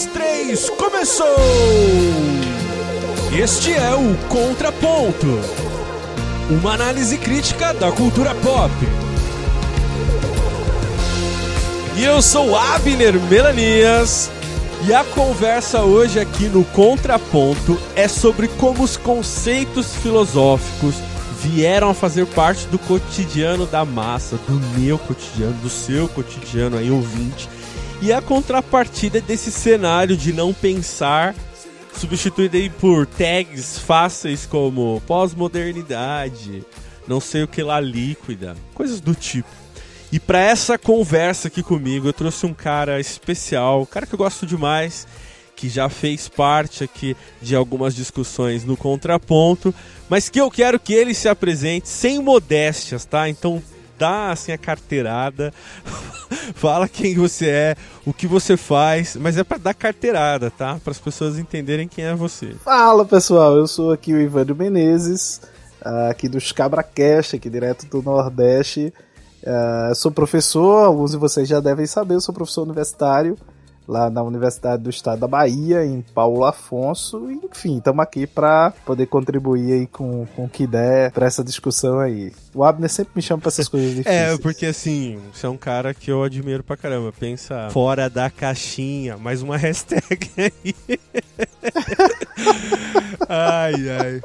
dois, três, começou! Este é o Contraponto uma análise crítica da cultura pop. E eu sou Abner Melanias. E a conversa hoje aqui no Contraponto é sobre como os conceitos filosóficos vieram a fazer parte do cotidiano da massa, do meu cotidiano, do seu cotidiano aí ouvinte e a contrapartida desse cenário de não pensar, substituído aí por tags fáceis como pós-modernidade, não sei o que lá líquida, coisas do tipo. E para essa conversa aqui comigo, eu trouxe um cara especial, um cara que eu gosto demais, que já fez parte aqui de algumas discussões no contraponto, mas que eu quero que ele se apresente sem modéstias, tá? Então dá assim a carteirada, fala quem você é, o que você faz, mas é para dar carteirada, tá? Para as pessoas entenderem quem é você. Fala pessoal, eu sou aqui o Ivânio Menezes, aqui dos Cabracast, aqui direto do Nordeste. Uh, sou professor, alguns de vocês já devem saber, eu sou professor universitário lá na Universidade do Estado da Bahia, em Paulo Afonso. Enfim, estamos aqui para poder contribuir aí com, com o que der para essa discussão aí. O Abner sempre me chama para essas coisas difíceis. É, porque assim, você é um cara que eu admiro pra caramba. Pensa fora da caixinha, mais uma hashtag aí. ai, ai.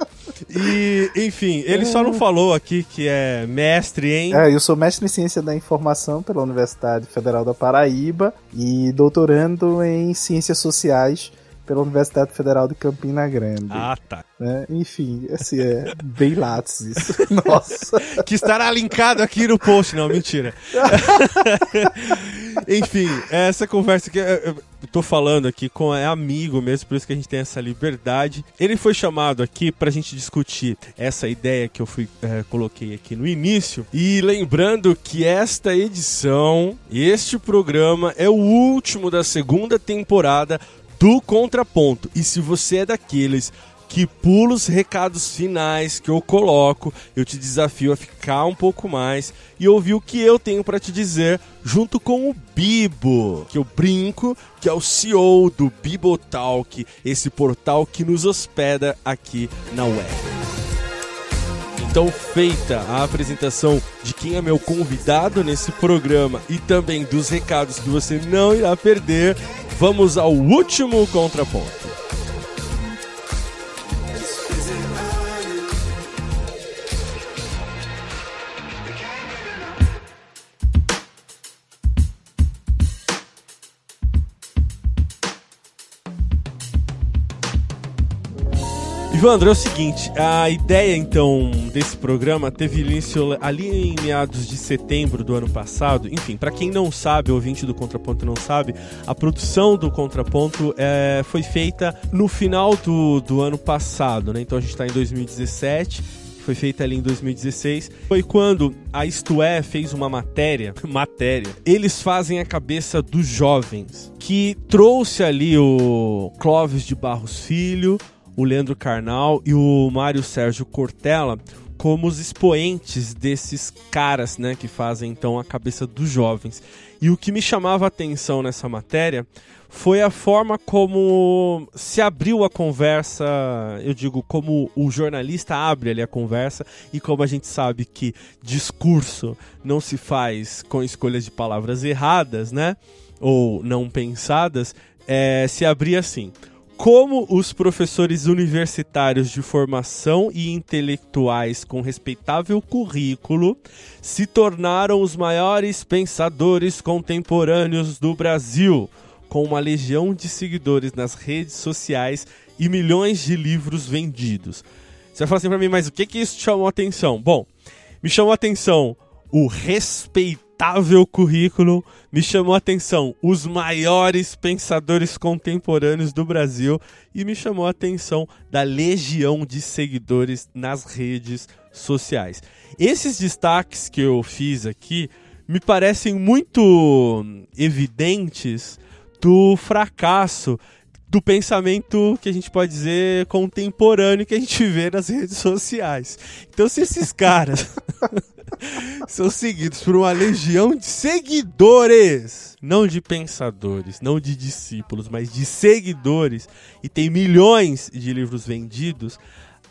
E, enfim, ele só não falou aqui que é mestre em. É, eu sou mestre em ciência da informação pela Universidade Federal da Paraíba e doutorando em ciências sociais pela Universidade Federal de Campina Grande. Ah, tá. Né? Enfim, assim, é bem lattes isso. Nossa. que estará linkado aqui no post, não, mentira. Enfim, essa conversa que eu tô falando aqui com é amigo mesmo, por isso que a gente tem essa liberdade. Ele foi chamado aqui pra gente discutir essa ideia que eu fui é, coloquei aqui no início. E lembrando que esta edição, este programa é o último da segunda temporada do contraponto. E se você é daqueles que pula os recados finais que eu coloco, eu te desafio a ficar um pouco mais e ouvir o que eu tenho para te dizer junto com o Bibo, que eu brinco, que é o CEO do Bibotalk, esse portal que nos hospeda aqui na web. Então, feita a apresentação de quem é meu convidado nesse programa e também dos recados que você não irá perder, vamos ao último contraponto. Ivandro, é o seguinte, a ideia então desse programa teve início ali em meados de setembro do ano passado. Enfim, para quem não sabe, ouvinte do Contraponto não sabe, a produção do Contraponto é, foi feita no final do, do ano passado, né? Então a gente está em 2017 foi feita ali em 2016, foi quando a Isto É fez uma matéria, matéria. Eles fazem a cabeça dos jovens, que trouxe ali o Clóvis de Barros Filho, o Leandro Carnal e o Mário Sérgio Cortella como os expoentes desses caras, né, que fazem então a cabeça dos jovens. E o que me chamava a atenção nessa matéria foi a forma como se abriu a conversa, eu digo, como o jornalista abre ali a conversa e como a gente sabe que discurso não se faz com escolhas de palavras erradas, né, ou não pensadas, é, se abria assim como os professores universitários de formação e intelectuais com respeitável currículo se tornaram os maiores pensadores contemporâneos do Brasil, com uma legião de seguidores nas redes sociais e milhões de livros vendidos. Você vai falar assim para mim, mas o que que isso chamou atenção? Bom, me chamou atenção o respeito notável currículo, me chamou a atenção os maiores pensadores contemporâneos do Brasil e me chamou a atenção da legião de seguidores nas redes sociais. Esses destaques que eu fiz aqui me parecem muito evidentes do fracasso do pensamento que a gente pode dizer contemporâneo que a gente vê nas redes sociais. Então, se esses caras são seguidos por uma legião de seguidores, não de pensadores, não de discípulos, mas de seguidores, e tem milhões de livros vendidos,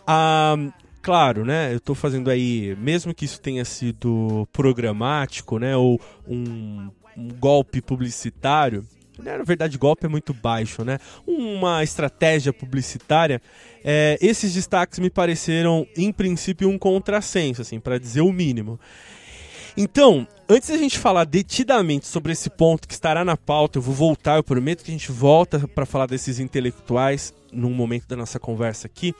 ah, claro, né? Eu estou fazendo aí, mesmo que isso tenha sido programático, né? Ou um, um golpe publicitário, na verdade golpe é muito baixo, né? Uma estratégia publicitária. É, esses destaques me pareceram, em princípio, um contrassenso, assim, para dizer o mínimo. Então, antes da gente falar detidamente sobre esse ponto que estará na pauta, eu vou voltar, eu prometo que a gente volta para falar desses intelectuais num momento da nossa conversa aqui.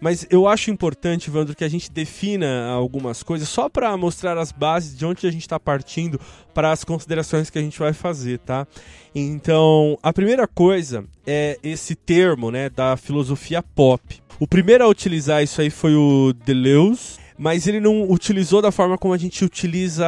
Mas eu acho importante, Vandro, que a gente defina algumas coisas só para mostrar as bases de onde a gente está partindo para as considerações que a gente vai fazer, tá? Então, a primeira coisa é esse termo, né, da filosofia pop. O primeiro a utilizar isso aí foi o Deleuze, mas ele não utilizou da forma como a gente utiliza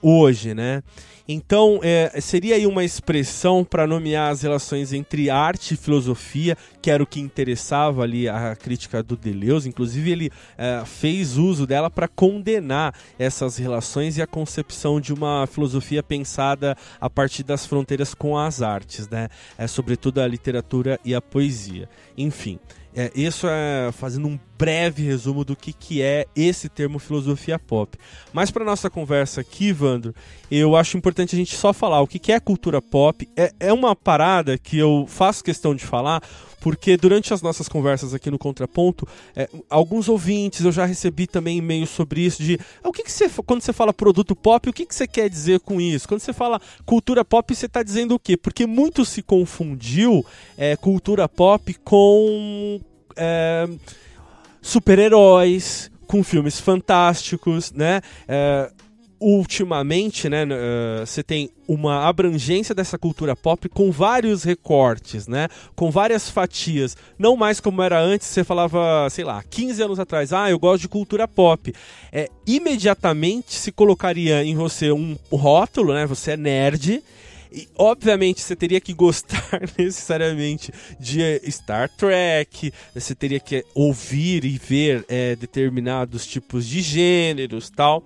hoje, né? Então, é, seria aí uma expressão para nomear as relações entre arte e filosofia, que era o que interessava ali a crítica do Deleuze. Inclusive, ele é, fez uso dela para condenar essas relações e a concepção de uma filosofia pensada a partir das fronteiras com as artes, né? É, sobretudo a literatura e a poesia. Enfim. É, isso é fazendo um breve resumo do que, que é esse termo filosofia pop. Mas para nossa conversa aqui, Vandro, eu acho importante a gente só falar o que, que é cultura pop. É, é uma parada que eu faço questão de falar, porque durante as nossas conversas aqui no Contraponto, é, alguns ouvintes, eu já recebi também e-mails sobre isso, de ah, o que, que você, quando você fala produto pop, o que, que você quer dizer com isso? Quando você fala cultura pop, você está dizendo o quê? Porque muito se confundiu é, cultura pop com é, super-heróis, com filmes fantásticos, né? É, ultimamente, né, uh, você tem uma abrangência dessa cultura pop com vários recortes, né, com várias fatias, não mais como era antes, você falava, sei lá, 15 anos atrás, ah, eu gosto de cultura pop. É, imediatamente se colocaria em você um rótulo, né, você é nerd, e, obviamente, você teria que gostar necessariamente de Star Trek, você teria que ouvir e ver é, determinados tipos de gêneros tal.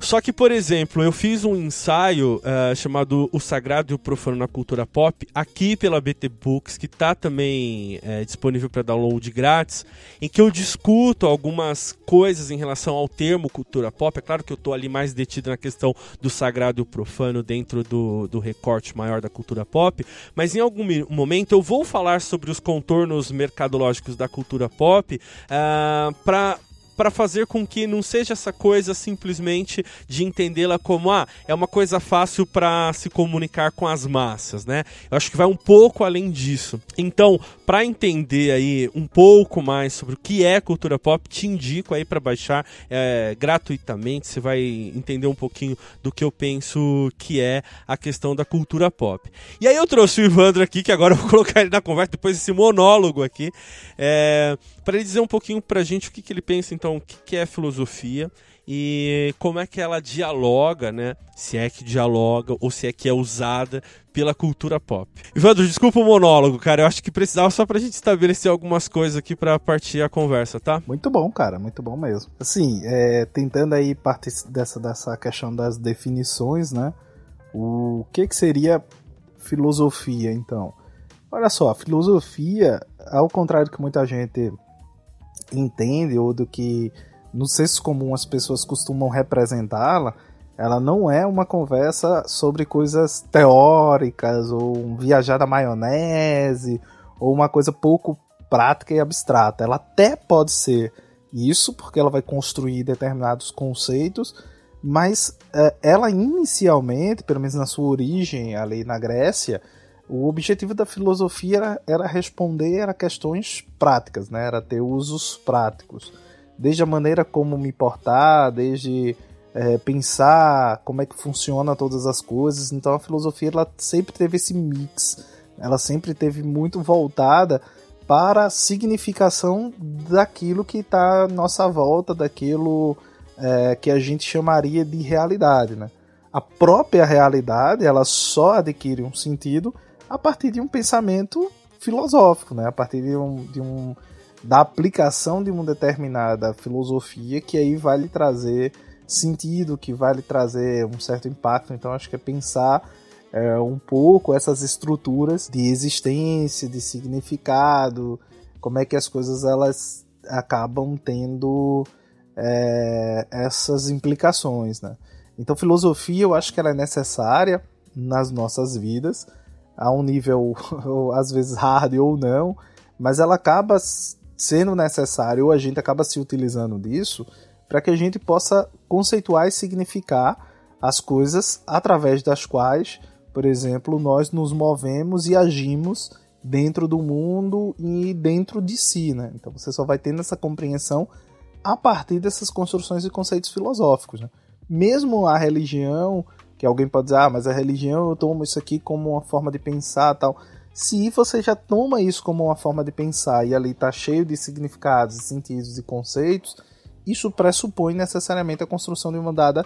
Só que, por exemplo, eu fiz um ensaio uh, chamado O Sagrado e o Profano na Cultura Pop, aqui pela BT Books, que está também é, disponível para download grátis, em que eu discuto algumas coisas em relação ao termo cultura pop. É claro que eu estou ali mais detido na questão do sagrado e o profano dentro do, do recorte maior da cultura pop, mas em algum momento eu vou falar sobre os contornos mercadológicos da cultura pop uh, ah, para para fazer com que não seja essa coisa simplesmente de entendê-la como ah, é uma coisa fácil para se comunicar com as massas, né? Eu acho que vai um pouco além disso. Então, para entender aí um pouco mais sobre o que é cultura pop, te indico aí para baixar é, gratuitamente. Você vai entender um pouquinho do que eu penso que é a questão da cultura pop. E aí eu trouxe o Ivandro aqui, que agora eu vou colocar ele na conversa depois desse monólogo aqui, é, para ele dizer um pouquinho para a gente o que, que ele pensa então o que é filosofia e como é que ela dialoga, né? Se é que dialoga ou se é que é usada pela cultura pop. Ivandro, desculpa o monólogo, cara. Eu acho que precisava só pra gente estabelecer algumas coisas aqui para partir a conversa, tá? Muito bom, cara. Muito bom mesmo. Assim, é, tentando aí parte dessa, dessa questão das definições, né? O que, que seria filosofia, então? Olha só, filosofia, ao contrário do que muita gente entende ou do que no senso comum as pessoas costumam representá-la, ela não é uma conversa sobre coisas teóricas ou um viajar da maionese ou uma coisa pouco prática e abstrata. Ela até pode ser isso, porque ela vai construir determinados conceitos, mas é, ela inicialmente, pelo menos na sua origem ali na Grécia, o objetivo da filosofia era, era, responder a questões práticas, né? era ter usos práticos. Desde a maneira como me portar, desde é, pensar como é que funciona todas as coisas. Então a filosofia ela sempre teve esse mix, ela sempre teve muito voltada para a significação daquilo que está à nossa volta, daquilo é, que a gente chamaria de realidade. Né? A própria realidade ela só adquire um sentido a partir de um pensamento filosófico, né? A partir de um, de um da aplicação de uma determinada filosofia que aí vai lhe trazer sentido, que vai lhe trazer um certo impacto. Então acho que é pensar é, um pouco essas estruturas de existência, de significado, como é que as coisas elas acabam tendo é, essas implicações, né? Então filosofia eu acho que ela é necessária nas nossas vidas a um nível às vezes hard ou não, mas ela acaba sendo necessária ou a gente acaba se utilizando disso para que a gente possa conceituar e significar as coisas através das quais, por exemplo, nós nos movemos e agimos dentro do mundo e dentro de si, né? Então você só vai tendo essa compreensão a partir dessas construções e conceitos filosóficos, né? Mesmo a religião, que alguém pode dizer, ah, mas a religião eu tomo isso aqui como uma forma de pensar tal. Se você já toma isso como uma forma de pensar e ali está cheio de significados, sentidos e conceitos, isso pressupõe necessariamente a construção de uma dada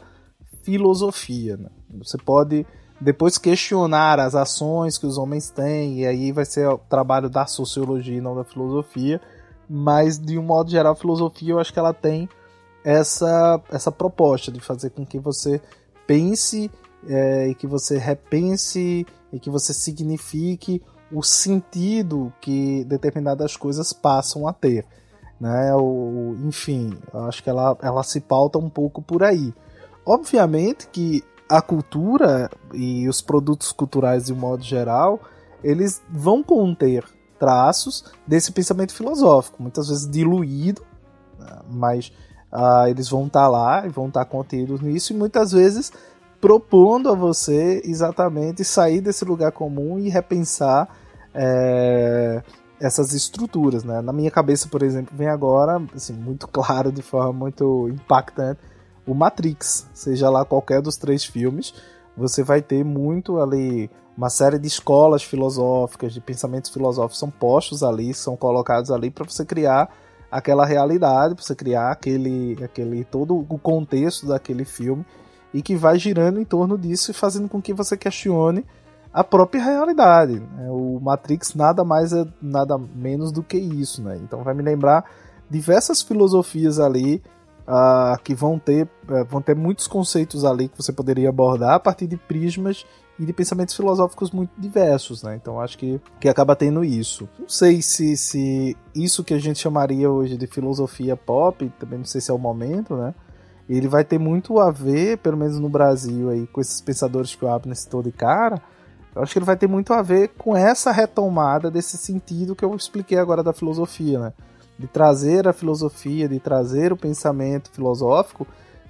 filosofia. Né? Você pode depois questionar as ações que os homens têm, e aí vai ser o trabalho da sociologia e não da filosofia, mas de um modo geral, a filosofia eu acho que ela tem essa, essa proposta de fazer com que você pense é, e que você repense e que você signifique o sentido que determinadas coisas passam a ter. Né? O, enfim, acho que ela, ela se pauta um pouco por aí. Obviamente que a cultura e os produtos culturais de um modo geral, eles vão conter traços desse pensamento filosófico, muitas vezes diluído, né? mas uh, eles vão estar tá lá e vão estar tá contidos nisso, e muitas vezes propondo a você exatamente sair desse lugar comum e repensar é, essas estruturas, né? Na minha cabeça, por exemplo, vem agora, assim, muito claro, de forma muito impactante, o Matrix, seja lá qualquer dos três filmes, você vai ter muito ali uma série de escolas filosóficas, de pensamentos filosóficos são postos ali, são colocados ali para você criar aquela realidade, para você criar aquele, aquele todo o contexto daquele filme e que vai girando em torno disso e fazendo com que você questione a própria realidade. Né? O Matrix nada mais é nada menos do que isso, né? Então vai me lembrar diversas filosofias ali uh, que vão ter, uh, vão ter muitos conceitos ali que você poderia abordar a partir de prismas e de pensamentos filosóficos muito diversos, né? Então acho que, que acaba tendo isso. Não sei se, se isso que a gente chamaria hoje de filosofia pop, também não sei se é o momento, né? Ele vai ter muito a ver, pelo menos no Brasil, aí, com esses pensadores que o Abner citou de cara. Eu acho que ele vai ter muito a ver com essa retomada desse sentido que eu expliquei agora da filosofia, né? De trazer a filosofia, de trazer o pensamento filosófico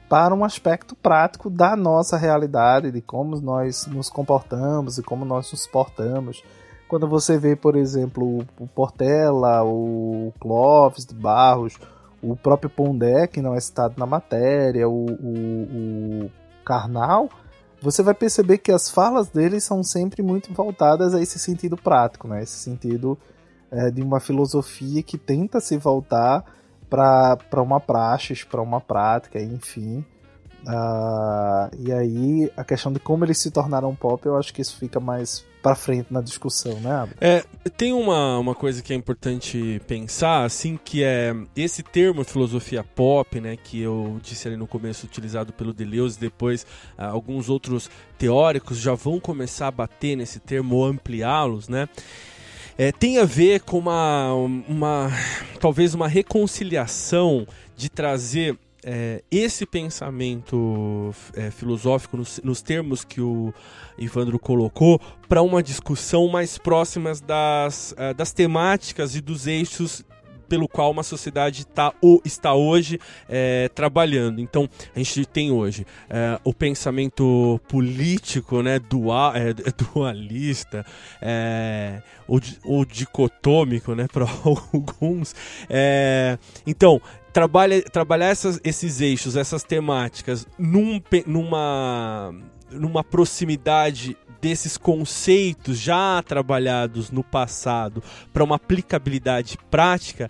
para um aspecto prático da nossa realidade, de como nós nos comportamos e como nós nos portamos. Quando você vê, por exemplo, o Portela, o Clóvis de Barros, o próprio Pondé, que não é citado na matéria, o, o, o Karnal, você vai perceber que as falas deles são sempre muito voltadas a esse sentido prático, né? esse sentido é, de uma filosofia que tenta se voltar para uma praxis, para uma prática, enfim. Uh, e aí a questão de como eles se tornaram pop, eu acho que isso fica mais para frente na discussão, né? É, tem uma, uma coisa que é importante pensar, assim, que é esse termo filosofia pop, né, que eu disse ali no começo utilizado pelo Deleuze, depois ah, alguns outros teóricos já vão começar a bater nesse termo ou ampliá-los, né? É, tem a ver com uma, uma talvez uma reconciliação de trazer é, esse pensamento é, filosófico, nos, nos, termos que o Ivandro colocou, para uma discussão mais próximas das, é, das temáticas e dos eixos pelo qual uma sociedade tá, ou, está hoje é, trabalhando. Então, a gente tem hoje é, o pensamento político, né, dual, é, dualista, é, ou, ou dicotômico, né, para alguns. É, então, trabalha, trabalhar essas, esses eixos, essas temáticas num, numa, numa proximidade desses conceitos já trabalhados no passado para uma aplicabilidade prática,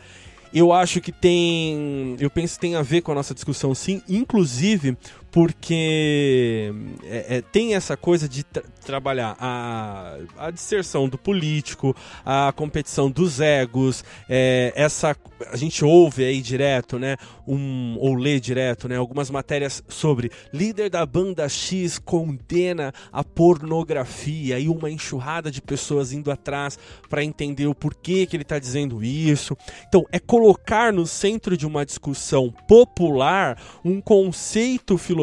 eu acho que tem, eu penso que tem a ver com a nossa discussão sim, inclusive porque é, é, tem essa coisa de tra trabalhar a, a disserção do político, a competição dos egos, é, essa a gente ouve aí direto, né, um, ou lê direto, né, algumas matérias sobre líder da banda X condena a pornografia e uma enxurrada de pessoas indo atrás para entender o porquê que ele está dizendo isso. Então, é colocar no centro de uma discussão popular um conceito filosófico,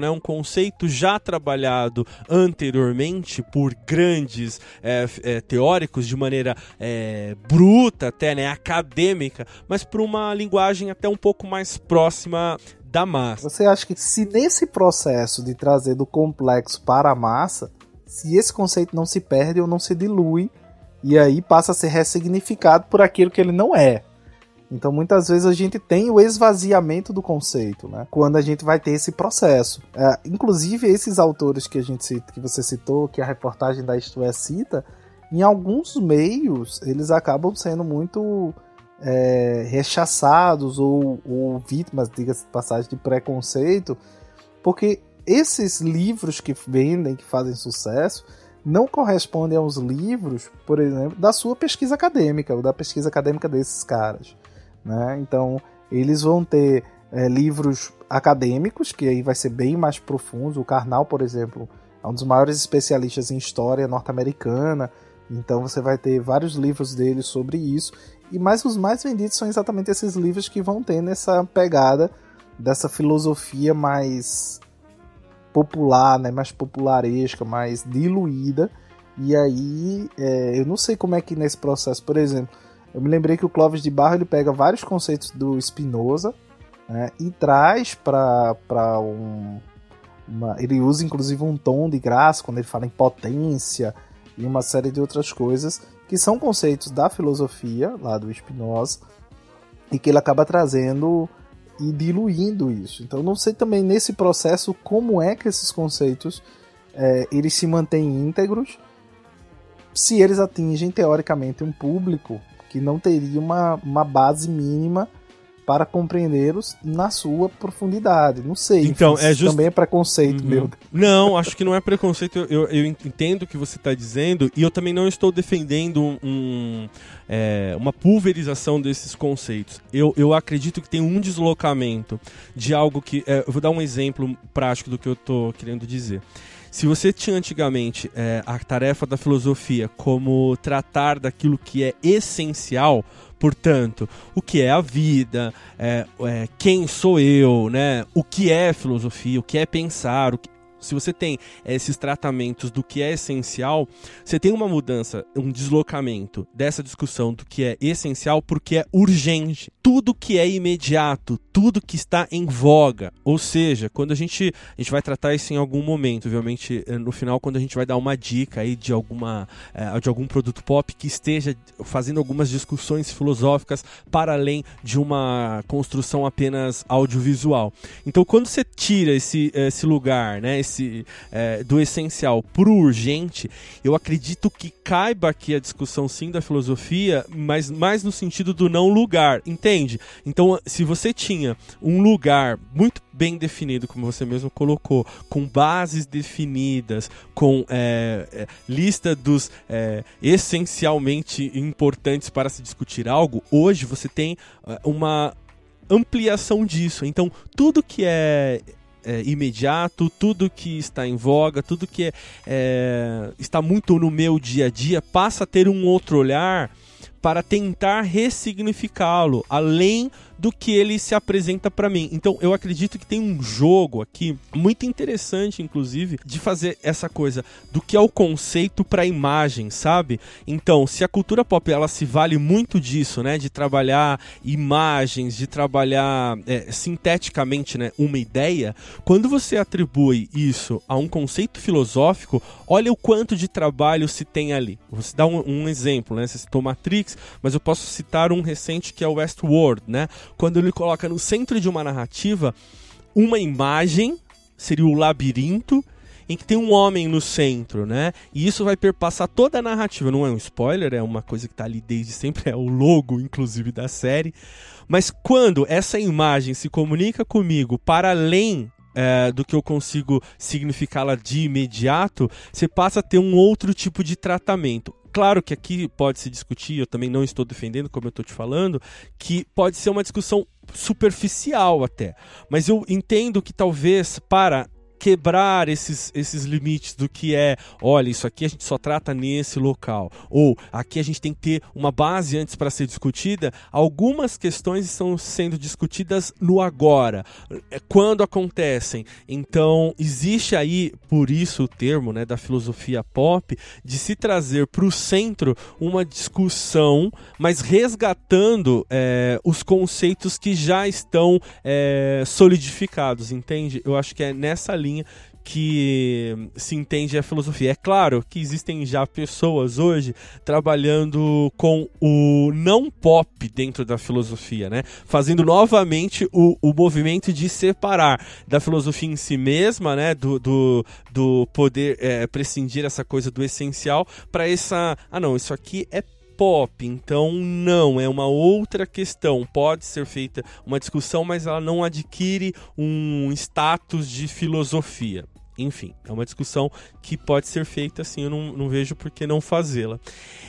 né, um conceito já trabalhado anteriormente por grandes é, é, teóricos de maneira é, bruta, até né, acadêmica, mas por uma linguagem até um pouco mais próxima da massa. Você acha que se nesse processo de trazer do complexo para a massa, se esse conceito não se perde ou não se dilui, e aí passa a ser ressignificado por aquilo que ele não é. Então muitas vezes a gente tem o esvaziamento do conceito, né? Quando a gente vai ter esse processo. É, inclusive esses autores que a gente que você citou, que a reportagem da Isto é cita, em alguns meios eles acabam sendo muito é, rechaçados ou, ou vítimas, diga-se de passagem, de preconceito, porque esses livros que vendem, que fazem sucesso, não correspondem aos livros, por exemplo, da sua pesquisa acadêmica, ou da pesquisa acadêmica desses caras. Né? Então, eles vão ter é, livros acadêmicos, que aí vai ser bem mais profundo. O Karnal, por exemplo, é um dos maiores especialistas em história norte-americana, então você vai ter vários livros dele sobre isso. E mais os mais vendidos são exatamente esses livros que vão ter nessa pegada dessa filosofia mais popular, né, mais popularesca, mais diluída. E aí, é, eu não sei como é que nesse processo, por exemplo, eu me lembrei que o Clóvis de Barro ele pega vários conceitos do Spinoza né, e traz para um. Uma, ele usa inclusive um tom de graça quando ele fala em potência e uma série de outras coisas que são conceitos da filosofia lá do Spinoza e que ele acaba trazendo e diluindo isso. Então não sei também nesse processo como é que esses conceitos é, eles se mantêm íntegros se eles atingem teoricamente um público que não teria uma, uma base mínima para compreendê-los na sua profundidade. Não sei. Então, é just... também é preconceito, uhum. meu. Não, acho que não é preconceito. Eu, eu, entendo o que você está dizendo e eu também não estou defendendo um, é, uma pulverização desses conceitos. Eu, eu acredito que tem um deslocamento de algo que. É, eu vou dar um exemplo prático do que eu estou querendo dizer. Se você tinha antigamente é, a tarefa da filosofia como tratar daquilo que é essencial, Portanto, o que é a vida, é, é, quem sou eu, né? O que é filosofia, o que é pensar, o que, se você tem esses tratamentos do que é essencial, você tem uma mudança, um deslocamento dessa discussão do que é essencial porque é urgente. Tudo que é imediato, tudo que está em voga. Ou seja, quando a gente a gente vai tratar isso em algum momento, obviamente eh, no final quando a gente vai dar uma dica aí de alguma eh, de algum produto pop que esteja fazendo algumas discussões filosóficas para além de uma construção apenas audiovisual. Então, quando você tira esse esse lugar, né, esse é, do essencial para o urgente, eu acredito que caiba aqui a discussão sim da filosofia, mas mais no sentido do não lugar, entende? Então, se você tinha um lugar muito bem definido, como você mesmo colocou, com bases definidas, com é, é, lista dos é, essencialmente importantes para se discutir algo, hoje você tem é, uma ampliação disso. Então, tudo que é é, imediato, tudo que está em voga, tudo que é, é, está muito no meu dia a dia passa a ter um outro olhar para tentar ressignificá-lo, além do que ele se apresenta para mim. Então eu acredito que tem um jogo aqui muito interessante, inclusive, de fazer essa coisa do que é o conceito para a imagem, sabe? Então, se a cultura pop ela se vale muito disso, né, de trabalhar imagens, de trabalhar é, sinteticamente, né, uma ideia, quando você atribui isso a um conceito filosófico, olha o quanto de trabalho se tem ali. Vou dar um, um exemplo, né? Você citou Matrix, mas eu posso citar um recente que é o Westworld, né? Quando ele coloca no centro de uma narrativa uma imagem, seria o labirinto, em que tem um homem no centro, né? E isso vai perpassar toda a narrativa. Não é um spoiler, é uma coisa que está ali desde sempre, é o logo, inclusive, da série. Mas quando essa imagem se comunica comigo para além é, do que eu consigo significá-la de imediato, você passa a ter um outro tipo de tratamento. Claro que aqui pode se discutir, eu também não estou defendendo, como eu estou te falando, que pode ser uma discussão superficial até. Mas eu entendo que talvez para quebrar esses, esses limites do que é, olha, isso aqui a gente só trata nesse local, ou aqui a gente tem que ter uma base antes para ser discutida, algumas questões estão sendo discutidas no agora, é, quando acontecem. Então, existe aí, por isso o termo né, da filosofia pop, de se trazer para o centro uma discussão, mas resgatando é, os conceitos que já estão é, solidificados, entende? Eu acho que é nessa linha que se entende a filosofia. É claro que existem já pessoas hoje trabalhando com o não pop dentro da filosofia, né? Fazendo novamente o, o movimento de separar da filosofia em si mesma, né? Do, do, do poder é, prescindir essa coisa do essencial para essa. Ah, não, isso aqui é pop, então não, é uma outra questão. Pode ser feita uma discussão, mas ela não adquire um status de filosofia. Enfim, é uma discussão que pode ser feita assim, eu não, não vejo por que não fazê-la.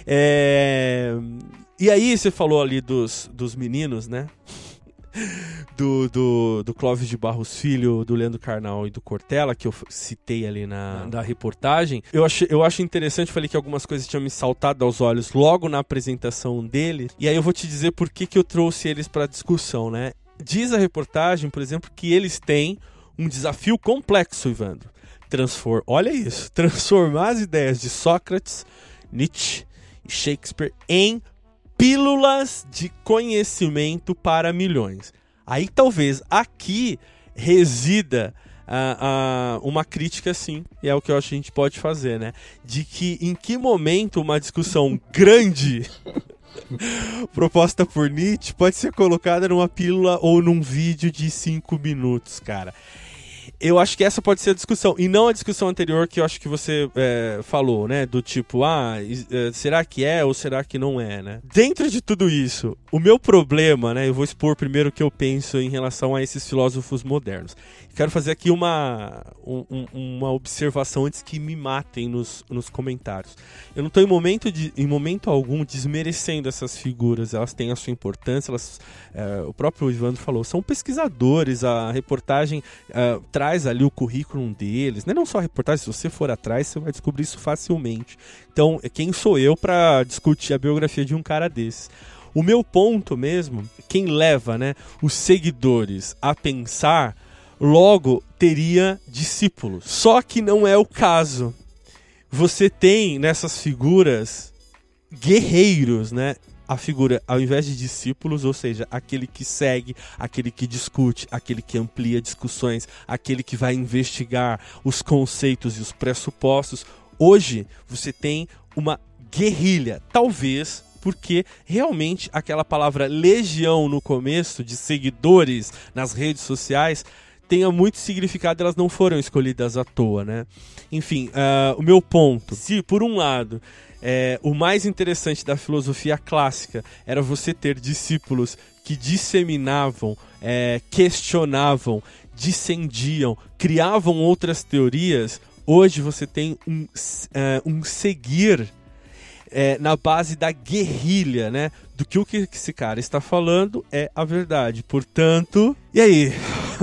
É... E aí, você falou ali dos, dos meninos, né? do, do, do Clóvis de Barros Filho, do Leandro Carnal e do Cortella, que eu citei ali na da reportagem, eu, achei, eu acho interessante, falei que algumas coisas tinham me saltado aos olhos logo na apresentação dele, e aí eu vou te dizer por que, que eu trouxe eles para discussão, né? Diz a reportagem, por exemplo, que eles têm um desafio complexo, Ivandro. Transform, olha isso, transformar as ideias de Sócrates, Nietzsche e Shakespeare em pílulas de conhecimento para milhões. Aí talvez aqui resida uh, uh, uma crítica sim, e é o que eu acho que a gente pode fazer, né? De que em que momento uma discussão grande proposta por Nietzsche pode ser colocada numa pílula ou num vídeo de 5 minutos, cara eu acho que essa pode ser a discussão. E não a discussão anterior que eu acho que você é, falou, né? Do tipo, ah, é, será que é ou será que não é, né? Dentro de tudo isso, o meu problema, né? Eu vou expor primeiro o que eu penso em relação a esses filósofos modernos. Quero fazer aqui uma, um, uma observação antes que me matem nos, nos comentários. Eu não estou em momento, de, em momento algum desmerecendo essas figuras, elas têm a sua importância, elas, é, o próprio Ivandro falou, são pesquisadores, a reportagem é, traz ali o currículo deles, né? não só a reportagem, se você for atrás, você vai descobrir isso facilmente. Então, quem sou eu para discutir a biografia de um cara desses? O meu ponto mesmo, quem leva né, os seguidores a pensar logo teria discípulos. Só que não é o caso. Você tem nessas figuras guerreiros, né? A figura, ao invés de discípulos, ou seja, aquele que segue, aquele que discute, aquele que amplia discussões, aquele que vai investigar os conceitos e os pressupostos. Hoje você tem uma guerrilha, talvez porque realmente aquela palavra legião no começo de seguidores nas redes sociais tenha muito significado, elas não foram escolhidas à toa, né? Enfim, uh, o meu ponto, se por um lado é, o mais interessante da filosofia clássica era você ter discípulos que disseminavam, é, questionavam, discendiam, criavam outras teorias. Hoje você tem um, uh, um seguir é, na base da guerrilha, né? Do que o que esse cara está falando é a verdade. Portanto, e aí,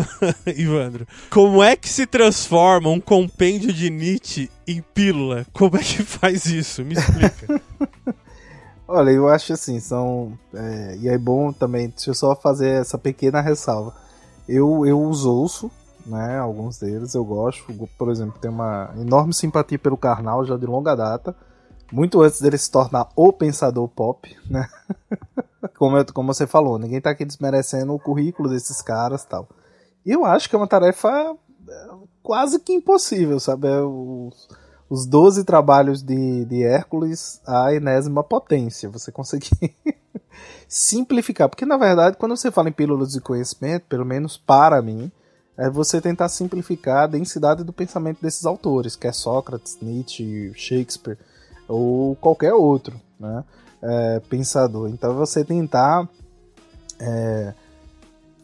Ivandro? Como é que se transforma um compêndio de Nietzsche em pílula? Como é que faz isso? Me explica. Olha, eu acho assim, são. É, e é bom também, deixa eu só fazer essa pequena ressalva. Eu, eu os ouço, né? Alguns deles eu gosto. Por exemplo, tenho uma enorme simpatia pelo Karnal já de longa data muito antes dele se tornar o pensador pop, né? como, eu, como você falou, ninguém tá aqui desmerecendo o currículo desses caras tal. E eu acho que é uma tarefa é, quase que impossível, sabe? É os, os 12 trabalhos de, de Hércules à enésima potência. Você conseguir simplificar. Porque, na verdade, quando você fala em pílulas de conhecimento, pelo menos para mim, é você tentar simplificar a densidade do pensamento desses autores, que é Sócrates, Nietzsche, Shakespeare ou qualquer outro né, é, pensador. Então você tentar é,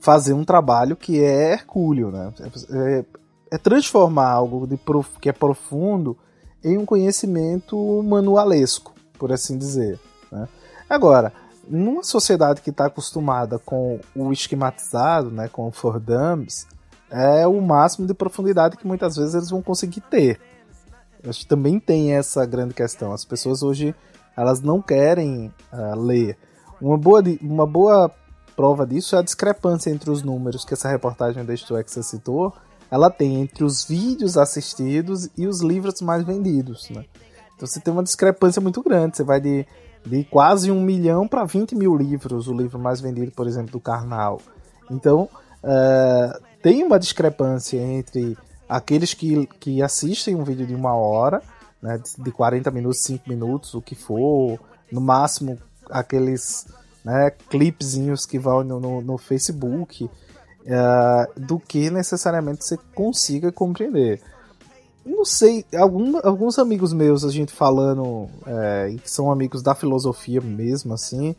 fazer um trabalho que é hercúleo, né? É, é transformar algo de prof, que é profundo em um conhecimento manualesco, por assim dizer. Né? Agora, numa sociedade que está acostumada com o esquematizado, né, com o for dummies, é o máximo de profundidade que muitas vezes eles vão conseguir ter. Acho que também tem essa grande questão. As pessoas hoje elas não querem uh, ler. Uma boa, uma boa prova disso é a discrepância entre os números que essa reportagem da você citou, ela tem entre os vídeos assistidos e os livros mais vendidos. Né? Então você tem uma discrepância muito grande. Você vai de, de quase um milhão para 20 mil livros, o livro mais vendido, por exemplo, do Karnal. Então uh, tem uma discrepância entre aqueles que, que assistem um vídeo de uma hora, né, de 40 minutos, 5 minutos, o que for, no máximo aqueles né, clipezinhos que vão no, no, no Facebook, uh, do que necessariamente você consiga compreender. Não sei, algum, alguns amigos meus, a gente falando, é, que são amigos da filosofia mesmo, assim,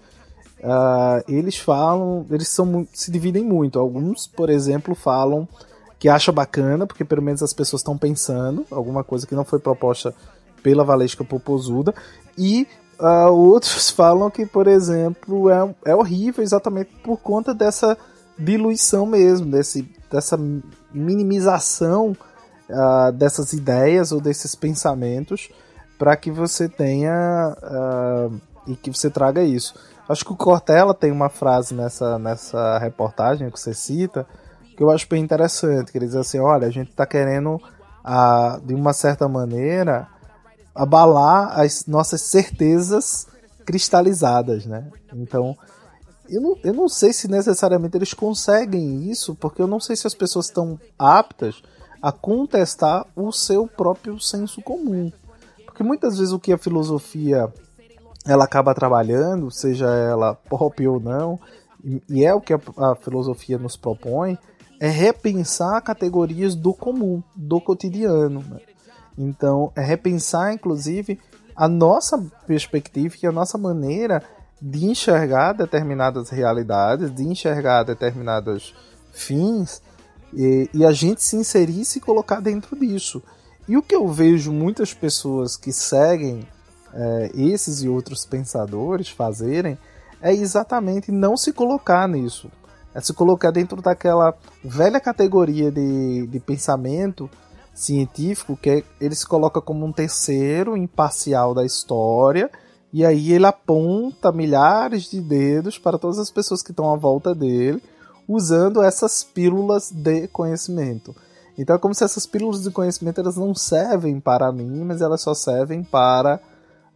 uh, eles falam, eles são, se dividem muito. Alguns, por exemplo, falam que acha bacana, porque pelo menos as pessoas estão pensando, alguma coisa que não foi proposta pela Valesca Popozuda, e uh, outros falam que, por exemplo, é, é horrível exatamente por conta dessa diluição mesmo, desse, dessa minimização uh, dessas ideias ou desses pensamentos para que você tenha uh, e que você traga isso. Acho que o Cortella tem uma frase nessa, nessa reportagem que você cita, que eu acho bem interessante, que ele diz assim, olha, a gente está querendo, ah, de uma certa maneira, abalar as nossas certezas cristalizadas, né? Então, eu não, eu não sei se necessariamente eles conseguem isso, porque eu não sei se as pessoas estão aptas a contestar o seu próprio senso comum. Porque muitas vezes o que a filosofia ela acaba trabalhando, seja ela pop ou não, e é o que a, a filosofia nos propõe, é repensar categorias do comum, do cotidiano. Né? Então, é repensar, inclusive, a nossa perspectiva e a nossa maneira de enxergar determinadas realidades, de enxergar determinados fins, e, e, a gente se inserir e se colocar dentro disso. E o que eu vejo muitas pessoas que seguem é, esses e outros pensadores fazerem é exatamente não se colocar nisso é se colocar dentro daquela velha categoria de, de pensamento científico que é, ele se coloca como um terceiro imparcial da história e aí ele aponta milhares de dedos para todas as pessoas que estão à volta dele usando essas pílulas de conhecimento. Então é como se essas pílulas de conhecimento elas não servem para mim, mas elas só servem para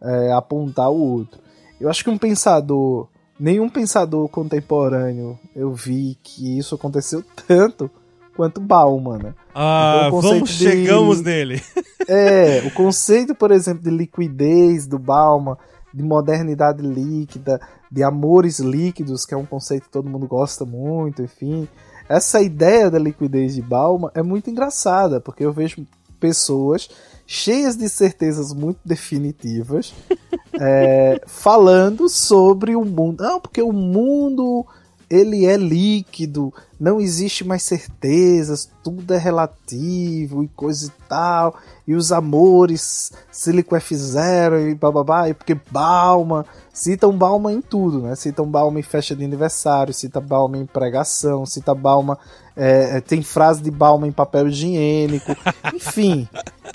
é, apontar o outro. Eu acho que um pensador nenhum pensador contemporâneo eu vi que isso aconteceu tanto quanto Bauman, né? Ah, então, vamos, de... chegamos nele. é, o conceito, por exemplo, de liquidez do Bauman, de modernidade líquida, de amores líquidos, que é um conceito que todo mundo gosta muito, enfim. Essa ideia da liquidez de Bauman é muito engraçada, porque eu vejo pessoas cheias de certezas muito definitivas, é, falando sobre o mundo. Não, porque o mundo ele é líquido, não existe mais certezas, tudo é relativo e coisa e tal, e os amores se liquefizeram e bababá, e porque Balma, citam Balma em tudo, né? Citam Balma em festa de aniversário, cita Balma em pregação, cita Balma, é, é tem frase de Balma em papel higiênico, enfim,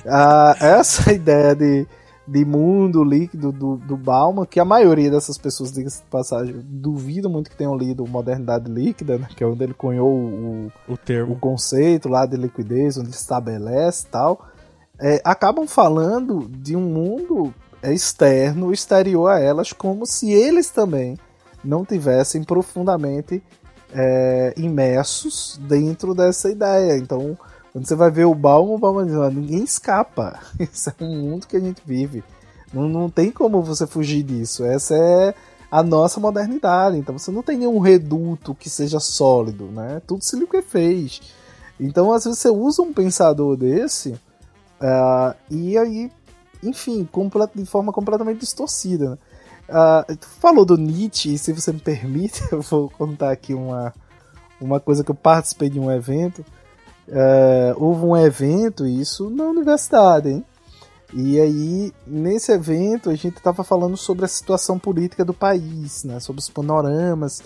uh, essa ideia de de mundo líquido do, do Bauman, que a maioria dessas pessoas, diga-se de passagem, duvido muito que tenham lido Modernidade Líquida, né, que é onde ele cunhou o, o, termo. o conceito lá de liquidez, onde ele estabelece e tal, é, acabam falando de um mundo externo, exterior a elas, como se eles também não tivessem profundamente é, imersos dentro dessa ideia. Então, quando você vai ver o Balmo, o Balmo diz, ninguém escapa. Isso é um mundo que a gente vive. Não, não tem como você fugir disso. Essa é a nossa modernidade. Então você não tem nenhum reduto que seja sólido, né? Tudo se fez. Então, às vezes, você usa um pensador desse uh, e aí, enfim, de forma completamente distorcida. Uh, falou do Nietzsche, e se você me permite, eu vou contar aqui uma, uma coisa que eu participei de um evento. É, houve um evento, isso na universidade, hein? E aí, nesse evento, a gente estava falando sobre a situação política do país, né? sobre os panoramas,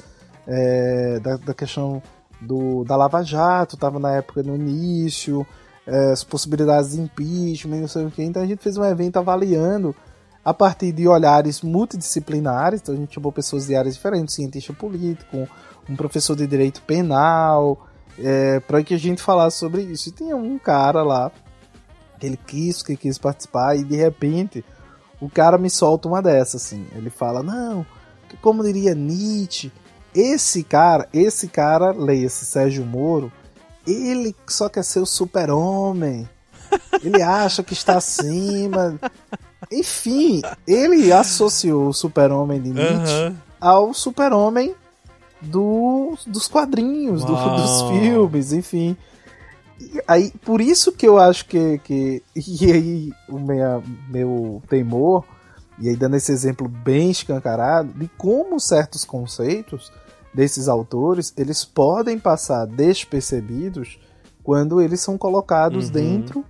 é, da, da, questão do, da Lava Jato, estava na época no início, é, as possibilidades de impeachment, não sei o que. Então a gente fez um evento avaliando a partir de olhares multidisciplinares, então a gente chamou pessoas de áreas diferentes, cientista político, um professor de direito penal, é, para que a gente falasse sobre isso. E tinha um cara lá que ele quis, que quis participar e de repente o cara me solta uma dessas assim. Ele fala: "Não, como diria Nietzsche, esse cara, esse cara, leia-se Sérgio Moro, ele só quer ser o super-homem. Ele acha que está acima. Enfim, ele associou o super-homem de Nietzsche uhum. ao super-homem do, dos quadrinhos, do, dos filmes, enfim aí, por isso que eu acho que. que e aí, o minha, meu temor, e aí dando esse exemplo bem escancarado, de como certos conceitos desses autores eles podem passar despercebidos quando eles são colocados uhum. dentro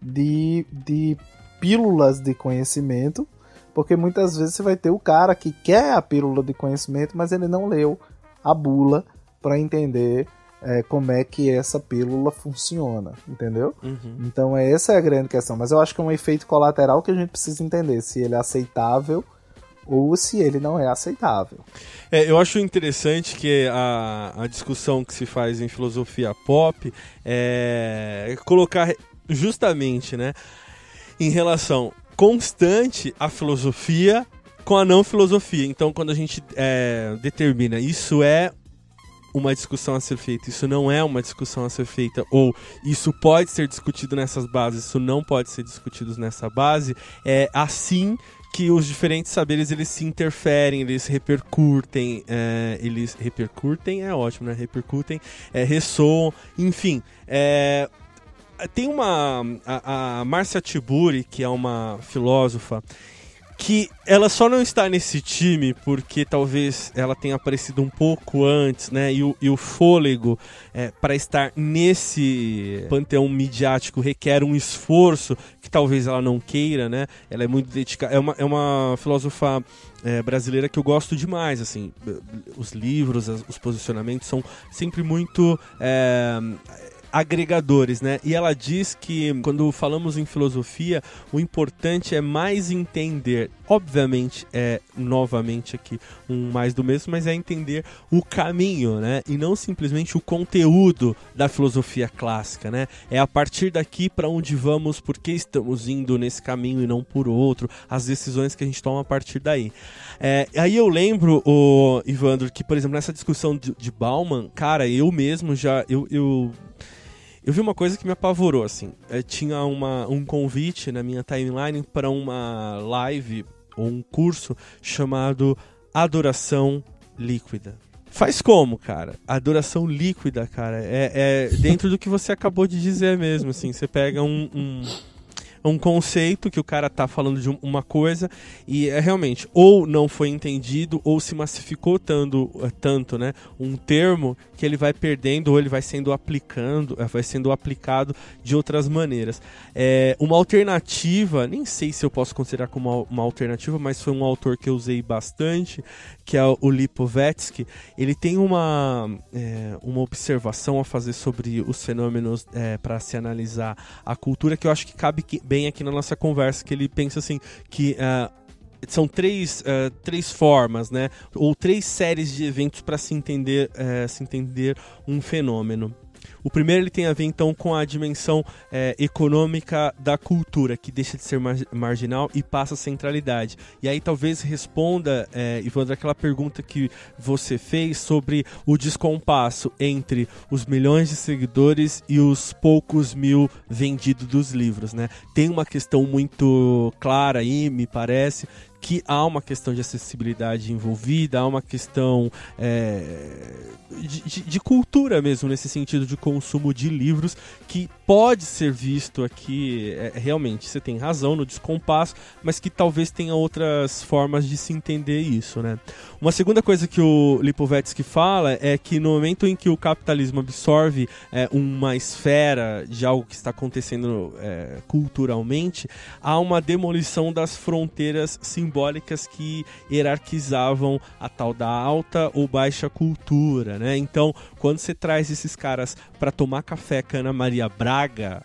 de, de pílulas de conhecimento, porque muitas vezes você vai ter o cara que quer a pílula de conhecimento, mas ele não leu a bula para entender é, como é que essa pílula funciona, entendeu? Uhum. Então essa é a grande questão. Mas eu acho que é um efeito colateral que a gente precisa entender se ele é aceitável ou se ele não é aceitável. É, eu acho interessante que a, a discussão que se faz em filosofia pop é colocar justamente, né, em relação constante à filosofia com a não filosofia. Então, quando a gente é, determina isso é uma discussão a ser feita, isso não é uma discussão a ser feita, ou isso pode ser discutido nessas bases, isso não pode ser discutido nessa base, é assim que os diferentes saberes eles se interferem, eles repercutem, é, eles repercutem é ótimo, né? Repercutem, é, ressoam, enfim. É, tem uma a, a Marcia Tiburi, que é uma filósofa, que ela só não está nesse time porque talvez ela tenha aparecido um pouco antes, né? E o, e o fôlego é, para estar nesse panteão midiático requer um esforço que talvez ela não queira, né? Ela é muito dedicada. É uma, é uma filósofa é, brasileira que eu gosto demais, assim. Os livros, os posicionamentos são sempre muito. É, agregadores, né? E ela diz que quando falamos em filosofia, o importante é mais entender, obviamente é novamente aqui um mais do mesmo, mas é entender o caminho, né? E não simplesmente o conteúdo da filosofia clássica, né? É a partir daqui para onde vamos, por que estamos indo nesse caminho e não por outro, as decisões que a gente toma a partir daí. É, aí eu lembro, o Ivandro, que por exemplo nessa discussão de, de Bauman, cara, eu mesmo já eu, eu eu vi uma coisa que me apavorou, assim. É, tinha uma, um convite na minha timeline para uma live ou um curso chamado Adoração Líquida. Faz como, cara? Adoração líquida, cara. É, é dentro do que você acabou de dizer mesmo, assim. Você pega um, um um conceito que o cara tá falando de uma coisa e é realmente ou não foi entendido ou se massificou tanto, eh, tanto né, um termo que ele vai perdendo ou ele vai sendo aplicando, eh, vai sendo aplicado de outras maneiras. É, uma alternativa, nem sei se eu posso considerar como uma, uma alternativa, mas foi um autor que eu usei bastante, que é o Lipovetsky, ele tem uma, é, uma observação a fazer sobre os fenômenos é, para se analisar a cultura que eu acho que cabe bem aqui na nossa conversa, que ele pensa assim que são três, uh, três formas, né? Ou três séries de eventos para se entender, uh, se entender um fenômeno. O primeiro ele tem a ver então com a dimensão é, econômica da cultura, que deixa de ser mar marginal e passa a centralidade. E aí talvez responda, é, Ivandro, aquela pergunta que você fez sobre o descompasso entre os milhões de seguidores e os poucos mil vendidos dos livros, né? Tem uma questão muito clara aí, me parece, que há uma questão de acessibilidade envolvida, há uma questão é, de, de, de, cultura mesmo, nesse sentido de consumo de livros, que pode ser visto aqui, é, realmente, você tem razão no descompasso, mas que talvez tenha outras formas de se entender isso, né? Uma segunda coisa que o Lipovetsky fala é que no momento em que o capitalismo absorve é, uma esfera de algo que está acontecendo é, culturalmente, há uma demolição das fronteiras simbólicas que hierarquizavam a tal da alta ou baixa cultura, né? Então, quando você traz esses caras para tomar café Cana Maria Braga,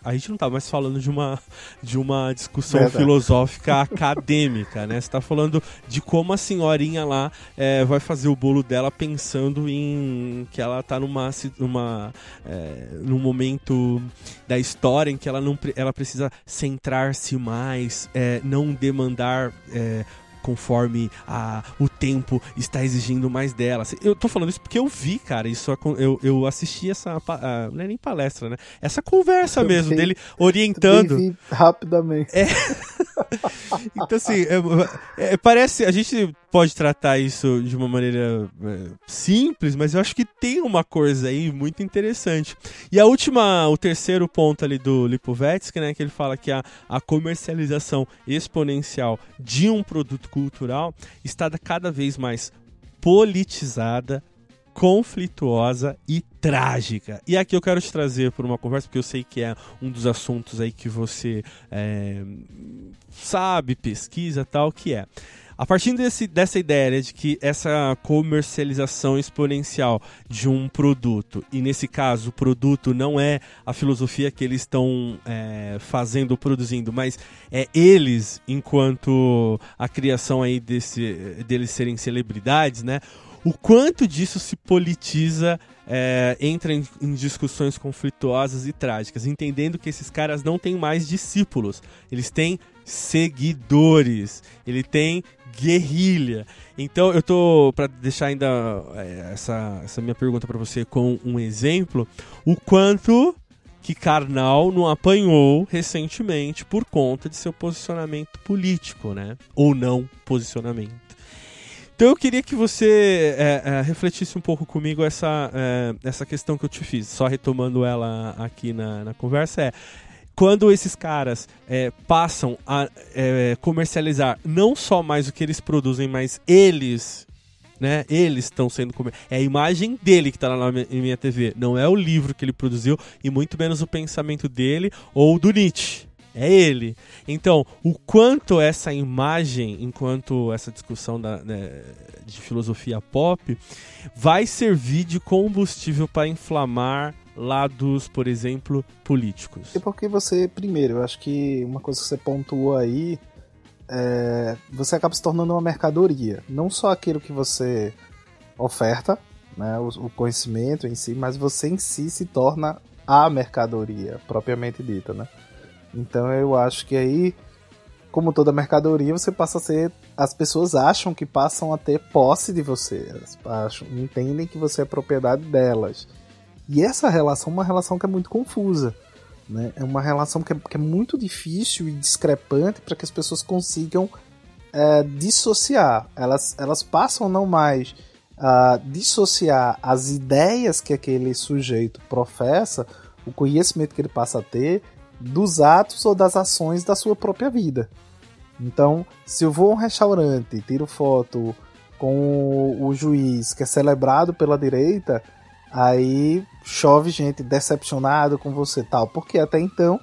a gente não tá mais falando de uma, de uma discussão Verdade. filosófica acadêmica, né? Você tá falando de como a senhorinha lá é, vai fazer o bolo dela pensando em que ela tá numa, numa é, num momento da história em que ela não ela precisa centrar-se mais, é, não demandar é, conforme a, o tempo está exigindo mais dela. Eu tô falando isso porque eu vi, cara, isso eu, eu assisti essa. A, não é nem palestra, né? Essa conversa eu mesmo, vi, dele orientando. Vi rapidamente. É. então, assim, é, é, parece. A gente pode tratar isso de uma maneira é, simples, mas eu acho que tem uma coisa aí muito interessante. E a última, o terceiro ponto ali do Lipovetsky, né, que ele fala que a, a comercialização exponencial de um produto cultural está cada vez mais politizada, conflituosa e trágica. E aqui eu quero te trazer por uma conversa, porque eu sei que é um dos assuntos aí que você é, sabe, pesquisa tal, que é a partir desse, dessa ideia né, de que essa comercialização exponencial de um produto, e nesse caso o produto não é a filosofia que eles estão é, fazendo, produzindo, mas é eles, enquanto a criação aí desse, deles serem celebridades, né? O quanto disso se politiza é, entra em, em, discussões conflituosas e trágicas, entendendo que esses caras não têm mais discípulos, eles têm seguidores, ele tem guerrilha. Então eu tô para deixar ainda é, essa, essa minha pergunta para você com um exemplo, o quanto que Karnal não apanhou recentemente por conta de seu posicionamento político, né? Ou não posicionamento. Então eu queria que você é, é, refletisse um pouco comigo essa, é, essa questão que eu te fiz, só retomando ela aqui na, na conversa, é quando esses caras é, passam a é, comercializar não só mais o que eles produzem, mas eles, né? Eles estão sendo é a imagem dele que está lá na minha TV, não é o livro que ele produziu e muito menos o pensamento dele ou do Nietzsche. É ele. Então, o quanto essa imagem, enquanto essa discussão da, né, de filosofia pop, vai servir de combustível para inflamar lados, por exemplo, políticos? É porque você, primeiro, eu acho que uma coisa que você pontuou aí é, você acaba se tornando uma mercadoria. Não só aquilo que você oferta, né, o, o, conhecimento em si, mas você em si se torna a mercadoria, propriamente dita, né? Então eu acho que aí, como toda mercadoria, você passa a ser. As pessoas acham que passam a ter posse de você. Elas acham, entendem que você é propriedade delas. E essa relação é uma relação que é muito confusa. Né? É uma relação que é, que é muito difícil e discrepante para que as pessoas consigam é, dissociar. Elas, elas passam não mais a dissociar as ideias que aquele sujeito professa, o conhecimento que ele passa a ter, dos atos ou das ações da sua própria vida. Então, se eu vou a um restaurante, tiro foto com o juiz que é celebrado pela direita, aí chove gente decepcionada com você tal, porque até então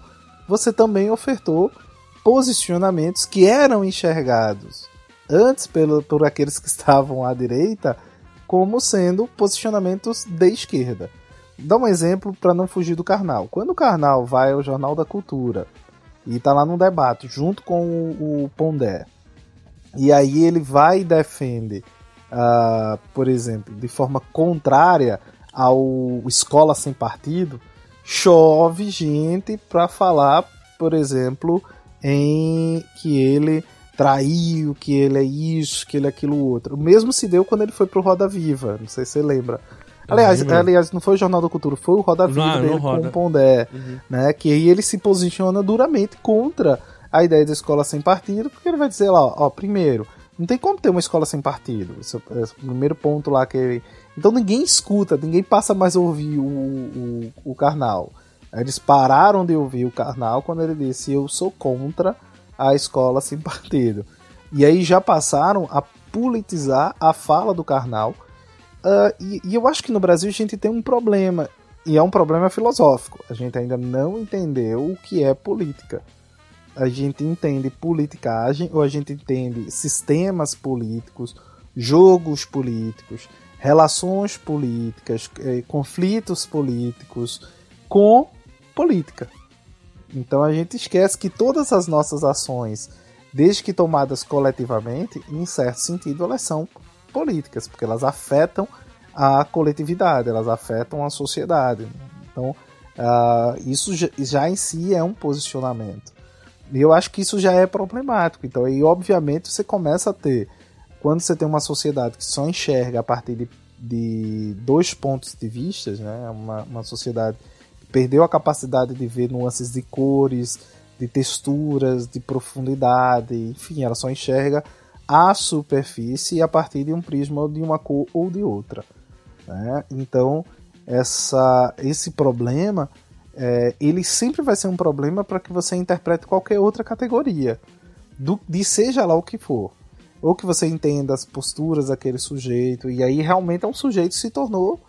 você também ofertou posicionamentos que eram enxergados antes pelo, por aqueles que estavam à direita como sendo posicionamentos de esquerda. Dá um exemplo para não fugir do Karnal. Quando o Karnal vai ao Jornal da Cultura e está lá num debate junto com o, o Pondé, e aí ele vai e defende, uh, por exemplo, de forma contrária ao Escola Sem Partido, chove gente para falar, por exemplo, em que ele traiu, que ele é isso, que ele é aquilo outro. O mesmo se deu quando ele foi pro Roda Viva, não sei se você lembra. Aliás, aliás, não foi o Jornal da Cultura, foi o Roda Viva não, dele não com o Pondé, uhum. né? Que aí ele se posiciona duramente contra a ideia da escola sem partido, porque ele vai dizer lá, ó, primeiro, não tem como ter uma escola sem partido. Esse, esse primeiro ponto lá que ele então ninguém escuta, ninguém passa mais a ouvir o, o, o Karnal. Eles pararam de ouvir o Karnal quando ele disse: Eu sou contra a escola sem partido. E aí já passaram a politizar a fala do Karnal. Uh, e, e eu acho que no Brasil a gente tem um problema, e é um problema filosófico. A gente ainda não entendeu o que é política. A gente entende politicagem, ou a gente entende sistemas políticos, jogos políticos, relações políticas, eh, conflitos políticos com política. Então a gente esquece que todas as nossas ações, desde que tomadas coletivamente, em certo sentido, elas são políticas, porque elas afetam a coletividade, elas afetam a sociedade. Então, uh, isso já em si é um posicionamento. E eu acho que isso já é problemático. Então, aí, obviamente, você começa a ter, quando você tem uma sociedade que só enxerga a partir de, de dois pontos de vista, né? uma, uma sociedade perdeu a capacidade de ver nuances de cores, de texturas, de profundidade, enfim, ela só enxerga a superfície a partir de um prisma de uma cor ou de outra. Né? Então, essa, esse problema é, ele sempre vai ser um problema para que você interprete qualquer outra categoria, do, de seja lá o que for. Ou que você entenda as posturas daquele sujeito, e aí realmente é um sujeito que se tornou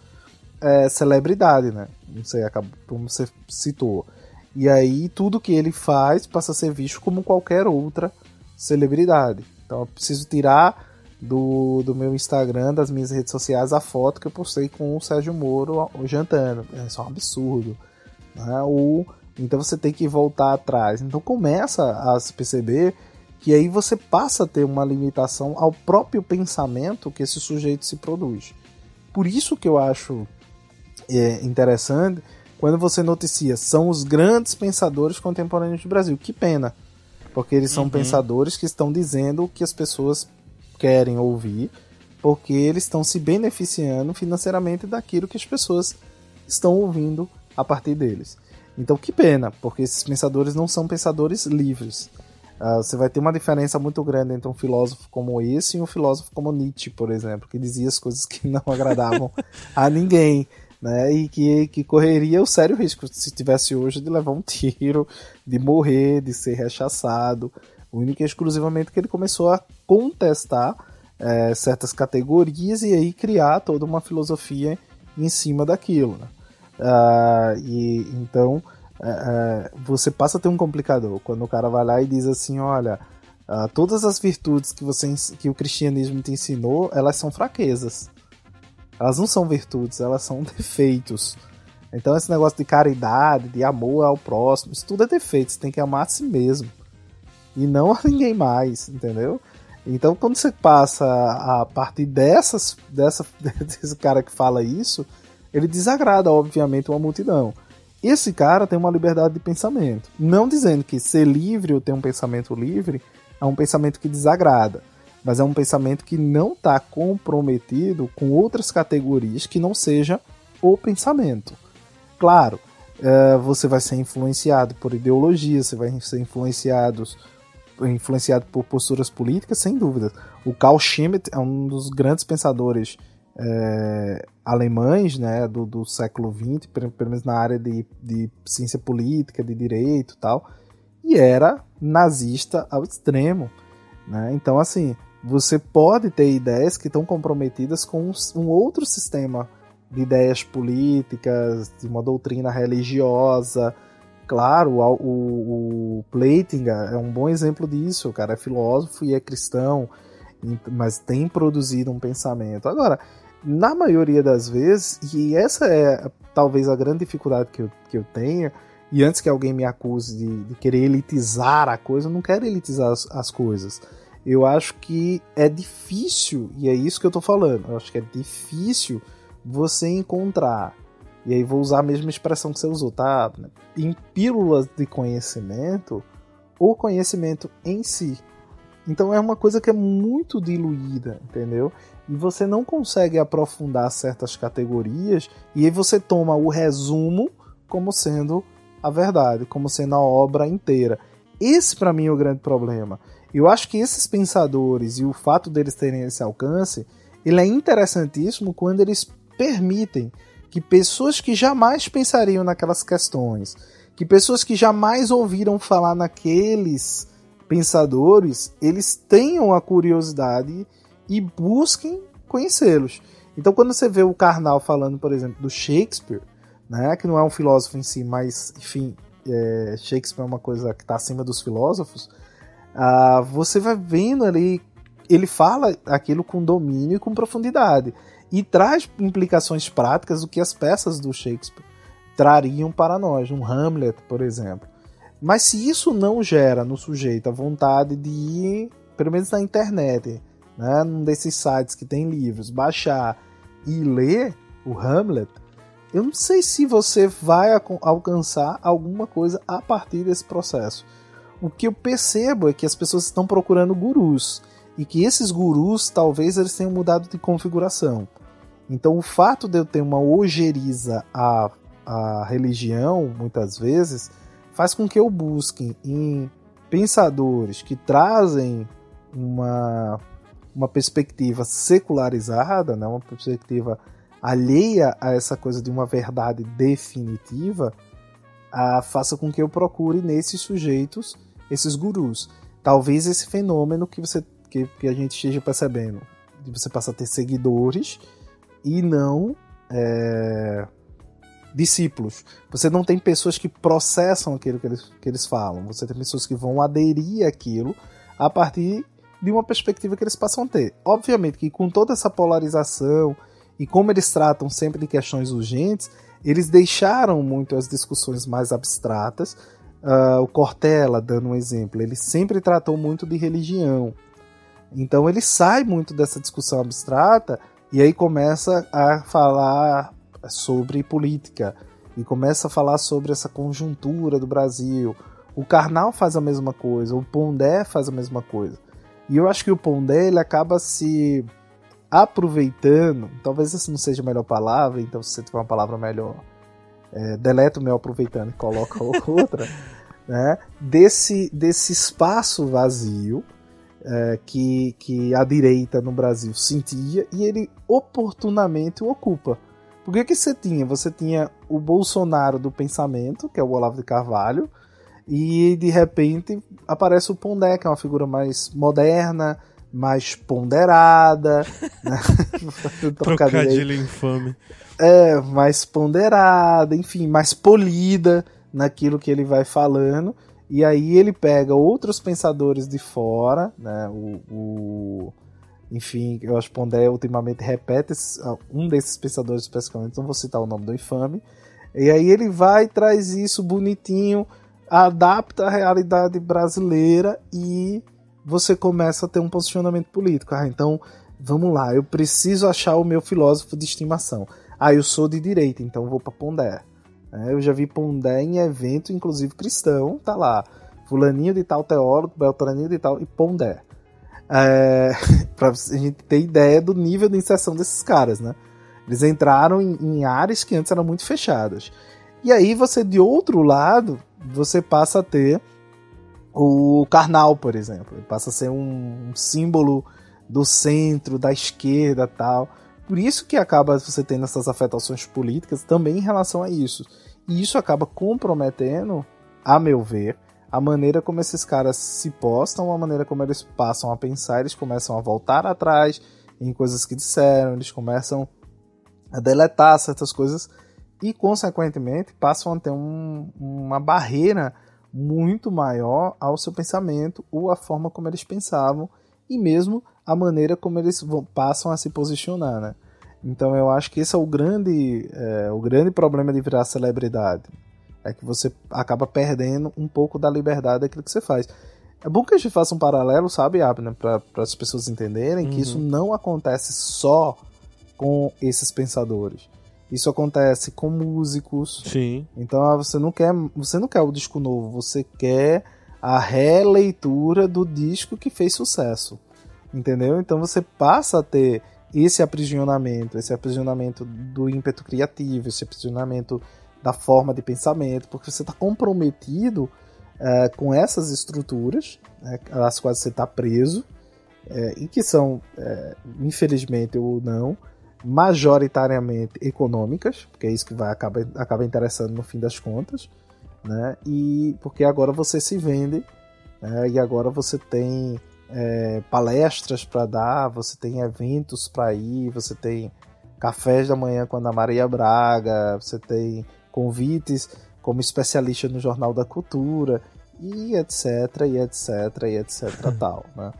é, celebridade, né? Não sei, como você citou. E aí tudo que ele faz passa a ser visto como qualquer outra celebridade. Então eu preciso tirar do, do meu Instagram, das minhas redes sociais, a foto que eu postei com o Sérgio Moro jantando. É só um absurdo. Né? Ou, então você tem que voltar atrás. Então começa a se perceber que aí você passa a ter uma limitação ao próprio pensamento que esse sujeito se produz. Por isso que eu acho é interessante quando você noticia são os grandes pensadores contemporâneos do Brasil. Que pena, porque eles são uhum. pensadores que estão dizendo o que as pessoas querem ouvir, porque eles estão se beneficiando financeiramente daquilo que as pessoas estão ouvindo a partir deles. Então, que pena, porque esses pensadores não são pensadores livres. Uh, você vai ter uma diferença muito grande entre um filósofo como esse e um filósofo como Nietzsche, por exemplo, que dizia as coisas que não agradavam a ninguém né? E que, que correria o sério risco, se tivesse hoje, de levar um tiro, de morrer, de ser rechaçado. Única e exclusivamente que ele começou a contestar é, certas categorias e aí criar toda uma filosofia em cima daquilo. Né? Uh, e então uh, você passa a ter um complicador quando o cara vai lá e diz assim, olha, uh, todas as virtudes que você que o cristianismo te ensinou, elas são fraquezas. Elas não são virtudes, elas são defeitos. Então esse negócio de caridade, de amor ao próximo, isso tudo é defeito. Você tem que amar a si mesmo. E não a ninguém mais, entendeu? Então quando você passa a partir dessas, dessa, desse cara que fala isso, ele desagrada, obviamente, uma multidão. Esse cara tem uma liberdade de pensamento. Não dizendo que ser livre ou ter um pensamento livre é um pensamento que desagrada mas é um pensamento que não está comprometido com outras categorias que não seja o pensamento. Claro, é, você vai ser influenciado por ideologias, você vai ser influenciado, influenciado por posturas políticas, sem dúvida. O Carl Schmitt é um dos grandes pensadores é, alemães né, do, do século XX, pelo menos na área de, de ciência política, de direito tal, e era nazista ao extremo. Né? Então, assim, você pode ter ideias que estão comprometidas com um outro sistema de ideias políticas, de uma doutrina religiosa. Claro, o, o, o é um bom exemplo disso. O cara é filósofo e é cristão, mas tem produzido um pensamento. Agora, na maioria das vezes, e essa é talvez a grande dificuldade que eu, que eu tenho, e antes que alguém me acuse de, de querer elitizar a coisa, eu não quero elitizar as, as coisas eu acho que é difícil, e é isso que eu tô falando, eu acho que é difícil você encontrar, e aí vou usar a mesma expressão que você usou, tá? Em pílulas de conhecimento, o conhecimento em si. Então é uma coisa que é muito diluída, entendeu? E você não consegue aprofundar certas categorias, e aí você toma o resumo como sendo a verdade, como sendo a obra inteira. Esse para mim é o grande problema. Eu acho que esses pensadores e o fato deles terem esse alcance, ele é interessantíssimo quando eles permitem que pessoas que jamais pensariam naquelas questões, que pessoas que jamais ouviram falar naqueles pensadores, eles tenham a curiosidade e busquem conhecê-los. Então, quando você vê o Karnal falando, por exemplo, do Shakespeare, né, que não é um filósofo em si, mas, enfim, é, Shakespeare é uma coisa que está acima dos filósofos, uh, você vai vendo ali, ele fala aquilo com domínio e com profundidade, e traz implicações práticas do que as peças do Shakespeare trariam para nós, um Hamlet, por exemplo. Mas se isso não gera no sujeito a vontade de ir, pelo menos na internet, né, num desses sites que tem livros, baixar e ler o Hamlet, eu não sei se você vai alcançar alguma coisa a partir desse processo. O que eu percebo é que as pessoas estão procurando gurus e que esses gurus talvez eles tenham mudado de configuração. Então o fato de eu ter uma ojeriza à, à religião, muitas vezes, faz com que eu busque em pensadores que trazem uma, uma perspectiva secularizada, né, uma perspectiva alheia a essa coisa de uma verdade definitiva, a, faça com que eu procure nesses sujeitos esses gurus. Talvez esse fenômeno que você que, que a gente esteja percebendo, de você passar a ter seguidores e não é, discípulos. Você não tem pessoas que processam aquilo que eles, que eles falam. Você tem pessoas que vão aderir àquilo a partir de uma perspectiva que eles passam a ter. Obviamente que com toda essa polarização e como eles tratam sempre de questões urgentes, eles deixaram muito as discussões mais abstratas. Uh, o Cortella, dando um exemplo, ele sempre tratou muito de religião. Então ele sai muito dessa discussão abstrata e aí começa a falar sobre política e começa a falar sobre essa conjuntura do Brasil. O Karnal faz a mesma coisa, o Pondé faz a mesma coisa. E eu acho que o Pondé ele acaba se aproveitando, talvez essa não seja a melhor palavra, então se você tiver uma palavra melhor, é, deleta o meu aproveitando e coloca outra, né? Desse, desse espaço vazio é, que, que a direita no Brasil sentia e ele oportunamente o ocupa. Por que, que você tinha? Você tinha o Bolsonaro do pensamento, que é o Olavo de Carvalho, e de repente aparece o Pondé, que é uma figura mais moderna, mais ponderada. né? Trocadilho infame. É, mais ponderada, enfim, mais polida naquilo que ele vai falando. E aí ele pega outros pensadores de fora, né? O, o enfim, eu acho que Pondé ultimamente repete um desses pensadores especificamente, não vou citar o nome do infame. E aí ele vai traz isso bonitinho, adapta a realidade brasileira e você começa a ter um posicionamento político. Ah, então, vamos lá, eu preciso achar o meu filósofo de estimação. Ah, eu sou de direita, então vou para Pondé. É, eu já vi Pondé em evento, inclusive cristão, tá lá. Fulaninho de tal teólogo, Beltraninho de tal, e Pondé. É, pra a gente ter ideia do nível de inserção desses caras, né? Eles entraram em, em áreas que antes eram muito fechadas. E aí você, de outro lado, você passa a ter o Karnal, por exemplo. Ele passa a ser um, um símbolo do centro, da esquerda tal. Por isso que acaba você tendo essas afetações políticas também em relação a isso. E isso acaba comprometendo, a meu ver, a maneira como esses caras se postam, a maneira como eles passam a pensar, eles começam a voltar atrás em coisas que disseram, eles começam a deletar certas coisas e, consequentemente, passam a ter um, uma barreira muito maior ao seu pensamento ou à forma como eles pensavam e mesmo a maneira como eles vão, passam a se posicionar, né? Então eu acho que esse é o grande, é, o grande problema de virar celebridade. É que você acaba perdendo um pouco da liberdade daquilo que você faz. É bom que a gente faça um paralelo, sabe, Abner, para as pessoas entenderem uhum. que isso não acontece só com esses pensadores. Isso acontece com músicos. Sim. Então ah, você não quer, você não quer o disco novo, você quer a releitura do disco que fez sucesso. Entendeu? Então você passa a ter esse aprisionamento, esse aprisionamento do ímpeto criativo, esse aprisionamento da forma de pensamento, porque você está comprometido é, com essas estruturas, né, às quais você está preso, é, e que são, é, infelizmente ou não, majoritariamente econômicas, porque é isso que vai acaba, acaba interessando no fim das contas, né? E porque agora você se vende né? e agora você tem é, palestras para dar, você tem eventos para ir, você tem cafés da manhã com a Ana Maria Braga, você tem convites como especialista no Jornal da Cultura e etc, e etc, e etc tal, né?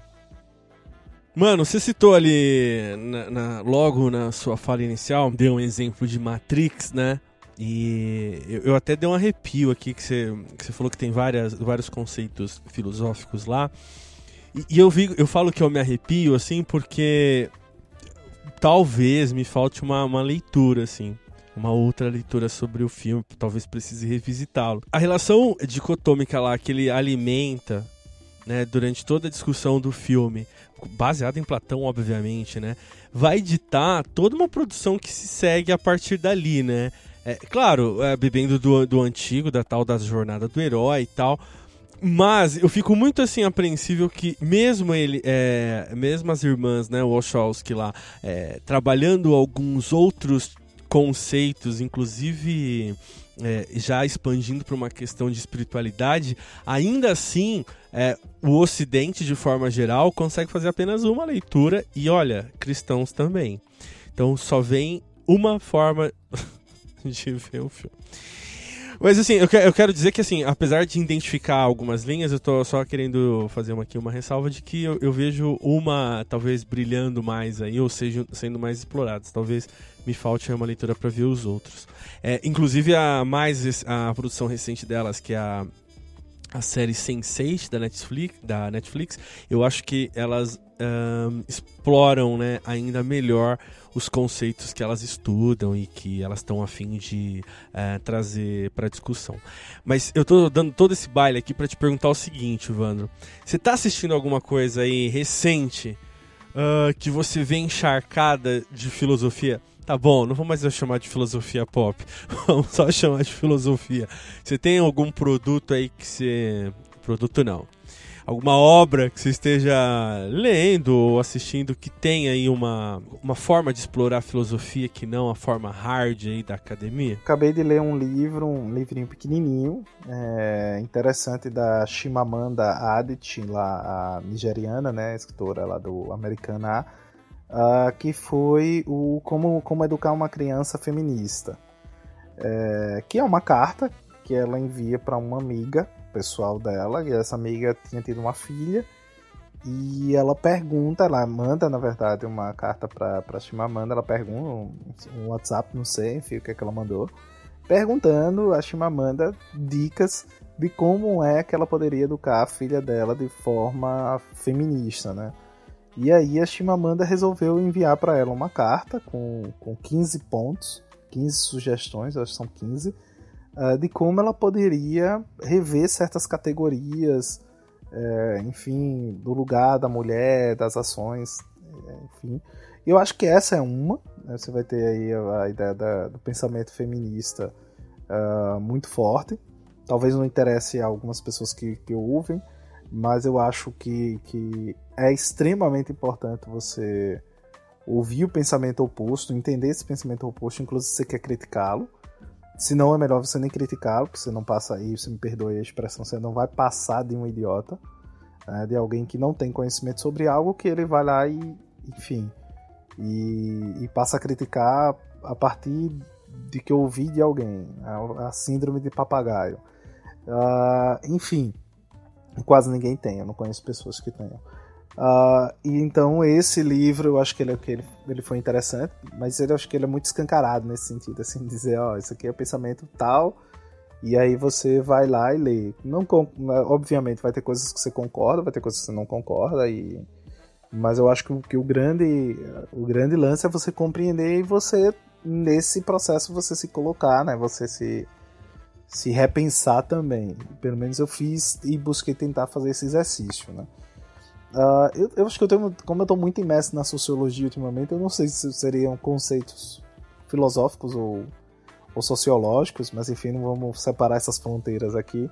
Mano, você citou ali na, na, logo na sua fala inicial, deu um exemplo de Matrix, né? E eu, eu, até dei um arrepio aqui que você, que você falou que tem várias, vários conceitos filosóficos lá. E, e eu, vi, eu falo que eu me arrepio, assim, porque talvez me falte uma, uma leitura, assim uma outra leitura sobre o filme, talvez precise revisitá-lo. A relação dicotômica lá que ele alimenta, né, durante toda a discussão do filme, baseado em Platão, obviamente, né, vai ditar toda uma produção que se segue a partir dali, né? É, claro, é, bebendo do, do antigo, da tal da jornada do herói e tal, mas eu fico muito assim apreensível que mesmo ele, é, mesmo as irmãs, né, Wachowski lá, é, trabalhando alguns outros conceitos, inclusive é, já expandindo para uma questão de espiritualidade, ainda assim é, o Ocidente, de forma geral, consegue fazer apenas uma leitura e olha, cristãos também. Então só vem uma forma de ver o filme. Mas assim, eu, eu quero dizer que assim, apesar de identificar algumas linhas, eu tô só querendo fazer uma, aqui uma ressalva de que eu, eu vejo uma talvez brilhando mais aí, ou seja, sendo mais exploradas. Talvez me falte uma leitura para ver os outros. É, inclusive a mais a produção recente delas, que é a a série Sense8 da Netflix, da Netflix, eu acho que elas um, exploram né, ainda melhor os conceitos que elas estudam e que elas estão a fim de uh, trazer para discussão. Mas eu estou dando todo esse baile aqui para te perguntar o seguinte, Evandro. Você está assistindo alguma coisa aí recente uh, que você vê encharcada de filosofia? Tá bom, não vou mais chamar de filosofia pop. Vamos só chamar de filosofia. Você tem algum produto aí que você. Produto não alguma obra que você esteja lendo ou assistindo que tenha aí uma, uma forma de explorar a filosofia que não a forma hard aí da academia? Acabei de ler um livro, um livrinho pequenininho, é, interessante da Shimamanda Adichie, lá a nigeriana, né, escritora lá do Americana, uh, que foi o como, como educar uma criança feminista, é, que é uma carta que ela envia para uma amiga pessoal dela, e essa amiga tinha tido uma filha, e ela pergunta, ela manda, na verdade, uma carta pra, pra Chimamanda, ela pergunta, um, um WhatsApp, não sei, enfim, o que é que ela mandou, perguntando a Chimamanda dicas de como é que ela poderia educar a filha dela de forma feminista, né? E aí a Chimamanda resolveu enviar para ela uma carta com, com 15 pontos, 15 sugestões, acho que são 15, uh, de como ela poderia rever certas categorias, é, enfim, do lugar da mulher, das ações, é, enfim. Eu acho que essa é uma. Né? Você vai ter aí a, a ideia da, do pensamento feminista uh, muito forte. Talvez não interesse a algumas pessoas que, que ouvem, mas eu acho que, que é extremamente importante você ouvir o pensamento oposto, entender esse pensamento oposto, inclusive se você quer criticá-lo. Se não, é melhor você nem criticá-lo, porque você não passa aí, você me perdoe a expressão, você não vai passar de um idiota, né, de alguém que não tem conhecimento sobre algo, que ele vai lá e, enfim, e, e passa a criticar a partir de que eu ouvi de alguém, a, a síndrome de papagaio. Uh, enfim, quase ninguém tem, eu não conheço pessoas que tenham. Uh, e então esse livro eu acho que ele, que ele, ele foi interessante, mas ele acho que ele é muito escancarado nesse sentido, assim, dizer, ó, isso aqui é o pensamento tal, e aí você vai lá e lê. Não, obviamente vai ter coisas que você concorda, vai ter coisas que você não concorda, e mas eu acho que, que o grande o grande lance é você compreender e você nesse processo você se colocar, né? Você se se repensar também. Pelo menos eu fiz e busquei tentar fazer esse exercício, né? Uh, eu, eu, acho que eu tenho, como eu estou muito imerso na sociologia ultimamente, eu não sei se seriam conceitos filosóficos ou, ou sociológicos, mas enfim, não vamos separar essas fronteiras aqui.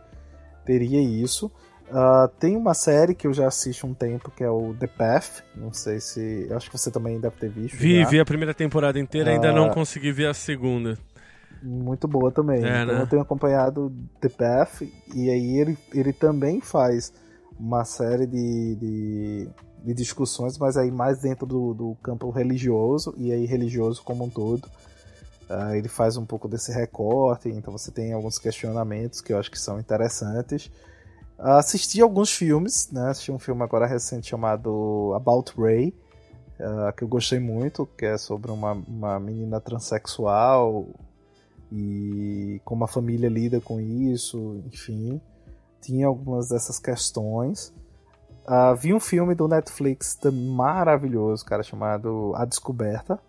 Teria isso. Uh, tem uma série que eu já assisto um tempo, que é o The Path. Não sei se. Eu acho que você também deve ter visto. Vi, já. vi a primeira temporada inteira, uh, ainda não consegui ver a segunda. Muito boa também. É, então né? eu tenho acompanhado The Path, e aí ele, ele também faz uma série de, de, de discussões, mas aí mais dentro do, do campo religioso, e aí religioso como um todo. Uh, ele faz um pouco desse recorte, então você tem alguns questionamentos que eu acho que são interessantes. Assisti alguns filmes, né? Assisti um filme agora recente chamado About Ray, uh, que eu gostei muito, que é sobre uma, uma menina transexual e como a família lida com isso, enfim. Tinha algumas dessas questões. Uh, vi um filme do Netflix maravilhoso, cara, chamado A Descoberta.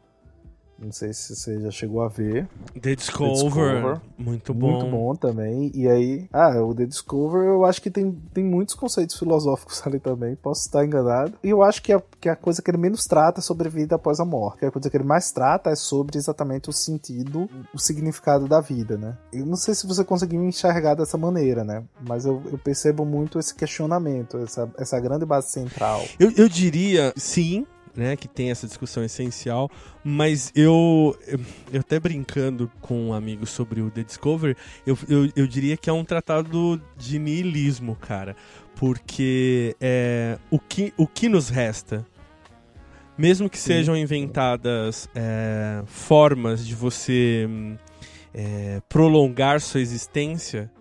Não sei se você já chegou a ver. The Discover. The Discover. Muito bom. Muito bom também. E aí, ah, o The Discover eu acho que tem, tem muitos conceitos filosóficos ali também. Posso estar enganado. E eu acho que a, que a coisa que ele menos trata é sobre vida após a morte. A coisa que ele mais trata é sobre exatamente o sentido, o significado da vida, né? Eu não sei se você conseguiu enxergar dessa maneira, né? Mas eu, eu percebo muito esse questionamento, essa, essa grande base central. Eu, eu diria sim, né, que tem essa discussão essencial, mas eu, eu até brincando com um amigo sobre o The Discovery, eu, eu, eu diria que é um tratado de niilismo, cara, porque é, o, que, o que nos resta? Mesmo que sejam inventadas é, formas de você é, prolongar sua existência,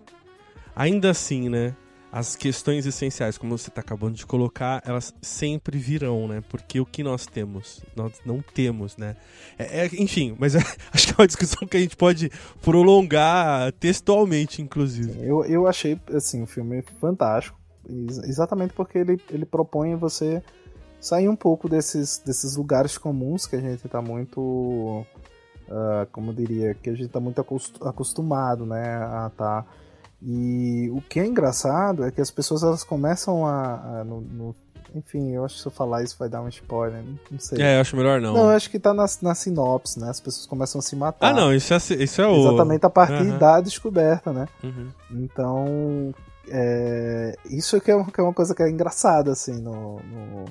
ainda assim, né? As questões essenciais, como você está acabando de colocar, elas sempre virão, né? Porque o que nós temos, nós não temos, né? É, é, enfim, mas é, acho que é uma discussão que a gente pode prolongar textualmente, inclusive. Eu, eu achei, assim, o filme fantástico, exatamente porque ele, ele propõe você sair um pouco desses, desses lugares comuns que a gente está muito... Uh, como eu diria, que a gente está muito acostumado, né, a estar... Tá e o que é engraçado é que as pessoas elas começam a. a no, no, enfim, eu acho que se eu falar isso vai dar um spoiler, não sei. É, eu acho melhor não. Não, eu acho que tá na, na sinopse, né? As pessoas começam a se matar. Ah, não, isso é, isso é o. Exatamente a partir uhum. da descoberta, né? Uhum. Então. É, isso que é, uma, que é uma coisa que é engraçada, assim, no, no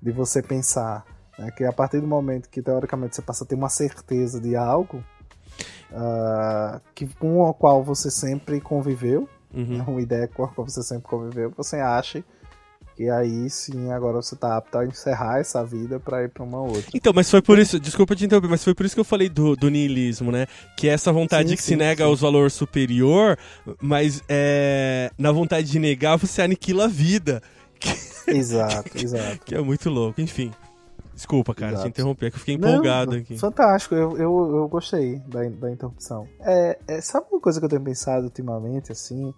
de você pensar. Né? Que a partir do momento que, teoricamente, você passa a ter uma certeza de algo uh, que, com a qual você sempre conviveu, uhum. uma ideia com a qual você sempre conviveu, você acha que aí sim agora você tá apto a encerrar essa vida para ir para uma outra. Então, mas foi por isso, desculpa te interromper, mas foi por isso que eu falei do, do niilismo, né? Que é essa vontade sim, que sim, se nega sim. aos valor superior, mas é, na vontade de negar você aniquila a vida. Exato, exato. que é muito louco, enfim. Desculpa, cara, Exato. te interromper, que eu fiquei empolgado Não, aqui. Fantástico, eu, eu, eu gostei da, da interrupção. É, é, sabe uma coisa que eu tenho pensado ultimamente, assim?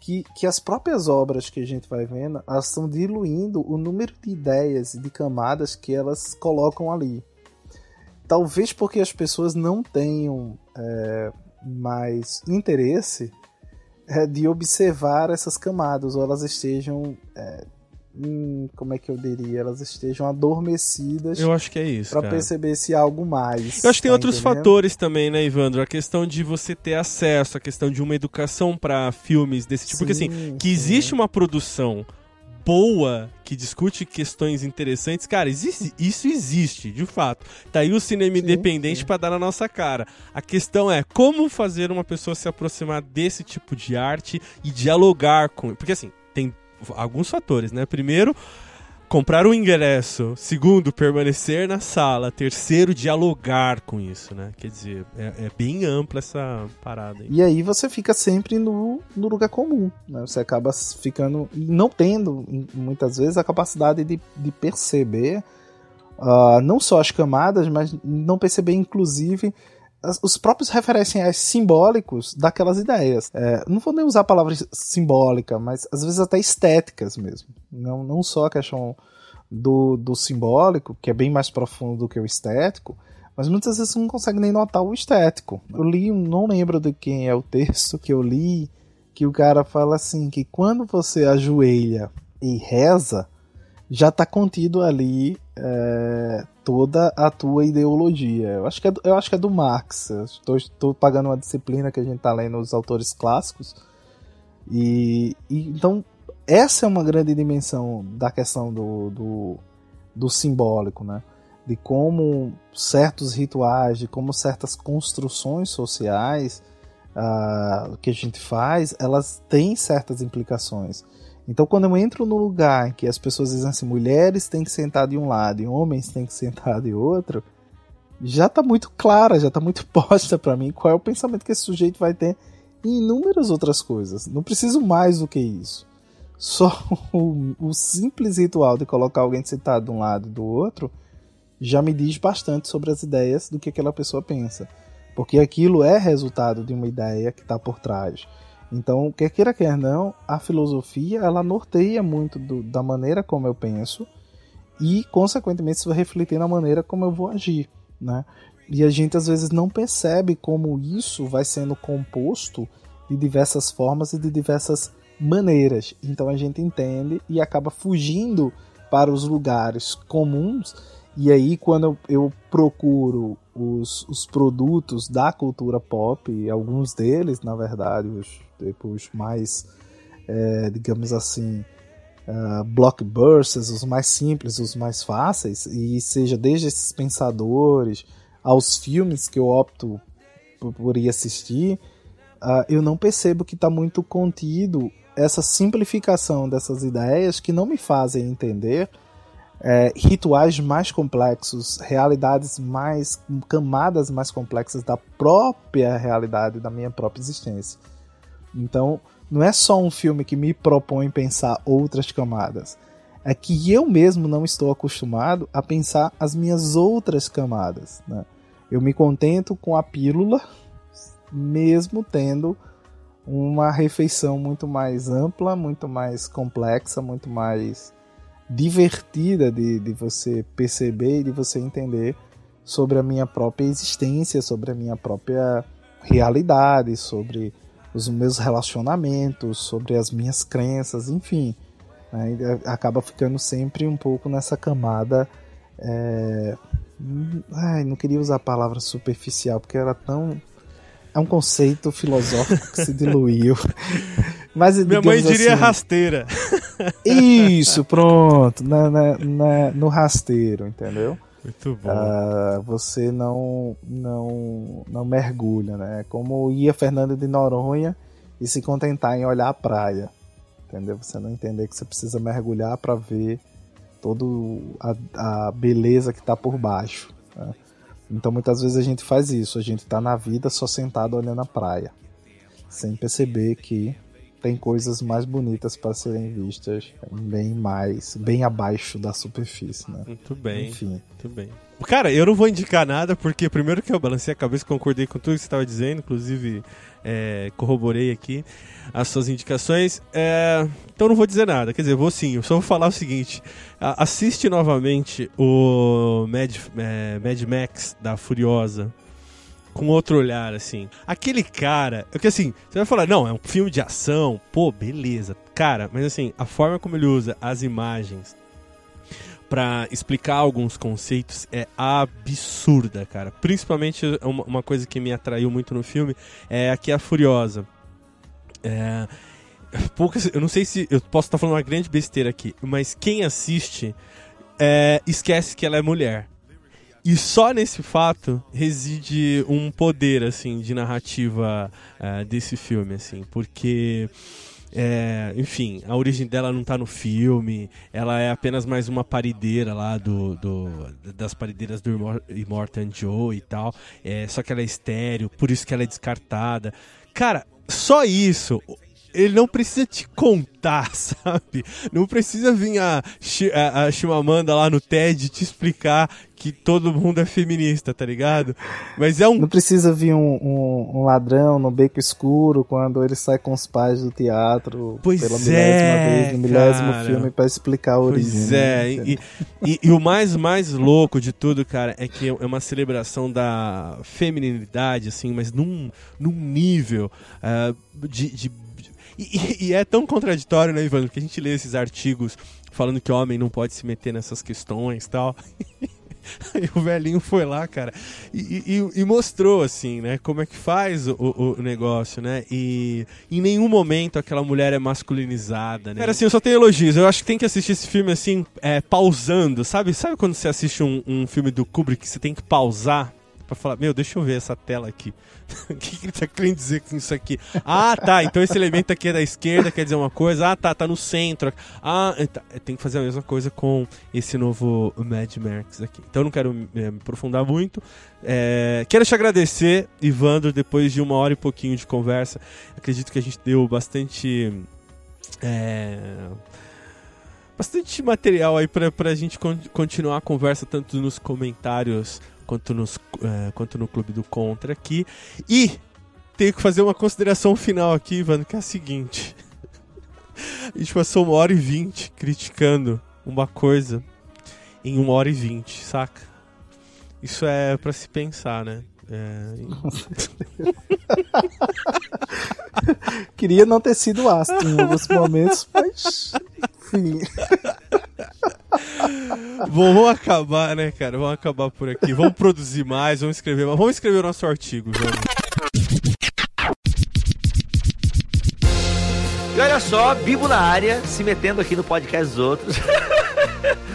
Que, que as próprias obras que a gente vai vendo, elas estão diluindo o número de ideias e de camadas que elas colocam ali. Talvez porque as pessoas não tenham é, mais interesse é, de observar essas camadas, ou elas estejam é, hum, como é que eu diria, elas estejam adormecidas Eu acho que é isso. para perceber se há algo mais. Eu acho que tem tá outros entendendo? fatores também, né, Ivandro? A questão de você ter acesso, a questão de uma educação para filmes desse tipo. Porque assim, Sim, que sim. existe uma produção boa que discute questões interessantes, cara, existe, isso existe, de fato. Tá aí o cinema Sim, independente sim. pra dar na nossa cara. A questão é como fazer uma pessoa se aproximar desse tipo de arte e dialogar com. Porque assim, tem alguns fatores, né? Primeiro, comprar o ingresso. Segundo, permanecer na sala. Terceiro, dialogar com isso, né? Quer dizer, é, é bem ampla essa parada aí. E aí você fica sempre no, no lugar comum, né? Você acaba ficando e não tendo muitas vezes a capacidade de, de perceber ah, não só as camadas, mas não perceber inclusive os próprios referenciais simbólicos daquelas ideias. É, não vou nem usar a palavra simbólica, mas às vezes até estéticas mesmo. Não, não só a questão do, do simbólico, que é bem mais profundo do que o estético, mas muitas vezes você não consegue nem notar o estético. Eu li, não lembro de quem é o texto que eu li, que o cara fala assim, que quando você ajoelha e reza, já está contido ali é, toda a tua ideologia. Eu acho que é eu acho que é do Marx. Estou pagando uma disciplina que a gente está lendo os autores clássicos. E, e então essa é uma grande dimensão da questão do, do, do simbólico, né? De como certos rituais, de como certas construções sociais uh, que a gente faz, elas têm certas implicações. Então, quando eu entro no lugar que as pessoas dizem assim, mulheres têm que sentar de um lado e homens têm que sentar de outro, já está muito clara, já está muito posta para mim qual é o pensamento que esse sujeito vai ter em inúmeras outras coisas. Não preciso mais do que isso. Só o, o simples ritual de colocar alguém sentado de um lado e do outro já me diz bastante sobre as ideias do que aquela pessoa pensa. Porque aquilo é resultado de uma ideia que está por trás. Então, quer queira, quer não, a filosofia ela norteia muito do, da maneira como eu penso e, consequentemente, isso vai refletir na maneira como eu vou agir. Né? E a gente às vezes não percebe como isso vai sendo composto de diversas formas e de diversas maneiras. Então a gente entende e acaba fugindo para os lugares comuns. E aí, quando eu, procuro os, os produtos da cultura pop, alguns deles, na verdade, os, tipo, os mais, é, digamos assim, uh, blockbusters, os mais simples, os mais fáceis, e seja desde esses pensadores aos filmes que eu opto por, por ir assistir, uh, eu não percebo que está muito contido essa simplificação dessas ideias que não me fazem entender é, rituais mais complexos, realidades mais. camadas mais complexas da própria realidade, da minha própria existência. Então, não é só um filme que me propõe pensar outras camadas. É que eu mesmo não estou acostumado a pensar as minhas outras camadas. Né? Eu me contento com a pílula, mesmo tendo uma refeição muito mais ampla, muito mais complexa, muito mais divertida de, de você perceber e de você entender sobre a minha própria existência, sobre a minha própria realidade, sobre os meus relacionamentos, sobre as minhas crenças, enfim. Né? Acaba ficando sempre um pouco nessa camada. É... Ai, não queria usar a palavra superficial, porque era tão é um conceito filosófico que se diluiu. Mas, Minha mãe diria assim, rasteira. Isso, pronto. Na, na, na, no rasteiro, entendeu? Muito bom. Uh, você não, não, não mergulha, né? Como ia Fernando de Noronha e se contentar em olhar a praia. Entendeu? Você não entender que você precisa mergulhar para ver toda a, a beleza que está por baixo. Né? Então muitas vezes a gente faz isso, a gente está na vida só sentado olhando a praia, sem perceber que tem coisas mais bonitas para serem vistas, bem mais, bem abaixo da superfície, né? Muito bem. Enfim. Muito bem. Cara, eu não vou indicar nada, porque primeiro que eu balancei a cabeça, concordei com tudo que você estava dizendo, inclusive é, corroborei aqui as suas indicações. É, então não vou dizer nada, quer dizer, vou sim, eu só vou falar o seguinte: assiste novamente o Mad, é, Mad Max da Furiosa com outro olhar, assim. Aquele cara, é que assim, você vai falar, não, é um filme de ação, pô, beleza. Cara, mas assim, a forma como ele usa as imagens para explicar alguns conceitos é absurda, cara. Principalmente uma, uma, coisa que me atraiu muito no filme é aqui a Furiosa. É, poucas, eu não sei se eu posso estar falando uma grande besteira aqui, mas quem assiste é, esquece que ela é mulher. E só nesse fato reside um poder, assim, de narrativa uh, desse filme, assim, porque... É, enfim, a origem dela não tá no filme, ela é apenas mais uma parideira lá do, do das parideiras do Immortan Joe e tal. É, só que ela é estéreo, por isso que ela é descartada. Cara, só isso ele não precisa te contar, sabe? Não precisa vir a, a, a Shimamanda lá no TED te explicar que todo mundo é feminista, tá ligado? Mas é um. Não precisa vir um, um, um ladrão no beco escuro quando ele sai com os pais do teatro pois pela milésima é, vez, no milésimo cara. filme para explicar a origem. Pois é, né? e, e, e, o mais, mais louco de tudo, cara, é que é uma celebração da feminilidade, assim, mas num, num nível uh, de, de e, e, é tão contraditório, né, Ivan, que a gente lê esses artigos falando que homem não pode se meter nessas questões e tal. Aí o velhinho foi lá, cara, e, e, e, mostrou, assim, né, como é que faz o, o, negócio, né? E em nenhum momento aquela mulher é masculinizada, né? Cara, assim, eu só tenho elogios. Eu acho que tem que assistir esse filme, assim, é, pausando, sabe? Sabe quando você assiste um, um filme do Kubrick que você tem que pausar para falar, meu, deixa eu ver essa tela aqui. o que, que ele tá querendo dizer com isso aqui? Ah, tá, então esse elemento aqui é da esquerda, quer dizer uma coisa. Ah, tá, tá no centro. Ah, tá, tem que fazer a mesma coisa com esse novo Mad Max aqui. Então não quero é, me aprofundar muito. É, quero te agradecer, Ivandro, depois de uma hora e pouquinho de conversa. Acredito que a gente deu bastante. É, bastante material aí pra, pra gente con continuar a conversa, tanto nos comentários quanto, nos, é, quanto no Clube do Contra aqui. E tenho que fazer uma consideração final aqui, Ivan, que é a seguinte. a gente passou uma hora e vinte criticando uma coisa em uma hora e vinte, saca? Isso é para se pensar, né? É... Queria não ter sido ácido em alguns momentos, mas enfim. Bom, vamos acabar, né, cara? Vamos acabar por aqui. Vamos produzir mais, vamos escrever mais. Vamos escrever o nosso artigo, João. E olha só, Bibo na área, se metendo aqui no podcast dos outros.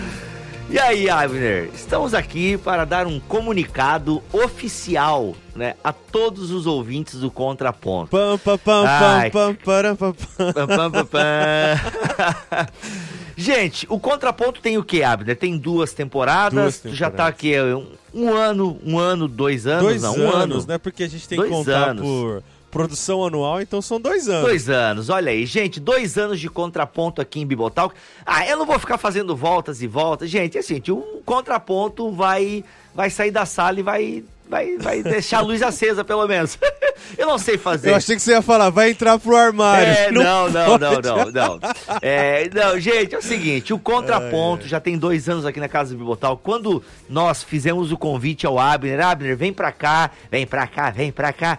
e aí, Abner, estamos aqui para dar um comunicado oficial, né, a todos os ouvintes do Contraponto. Pam, pam, pam, Ai, pam, pam, pam, pam, pam, pam, pam. Gente, o Contraponto tem o que, Abner? Tem duas temporadas. Duas temporadas. Já tá aqui um, um, ano, um ano, dois anos, dois não, um anos, ano. né? Porque a gente tem dois que contar anos. por produção anual, então são dois anos. Dois anos, olha aí, gente, dois anos de contraponto aqui em Bibotalk. Ah, eu não vou ficar fazendo voltas e voltas. Gente, é assim, o contraponto vai, vai sair da sala e vai vai, vai deixar a luz acesa, pelo menos. eu não sei fazer. Eu achei que você ia falar, vai entrar pro armário. É, não, não, não, não, não. É, não, gente, é o seguinte, o Contraponto já tem dois anos aqui na Casa do Bibotal. Quando nós fizemos o convite ao Abner, Abner, vem pra cá, vem pra cá, vem pra cá.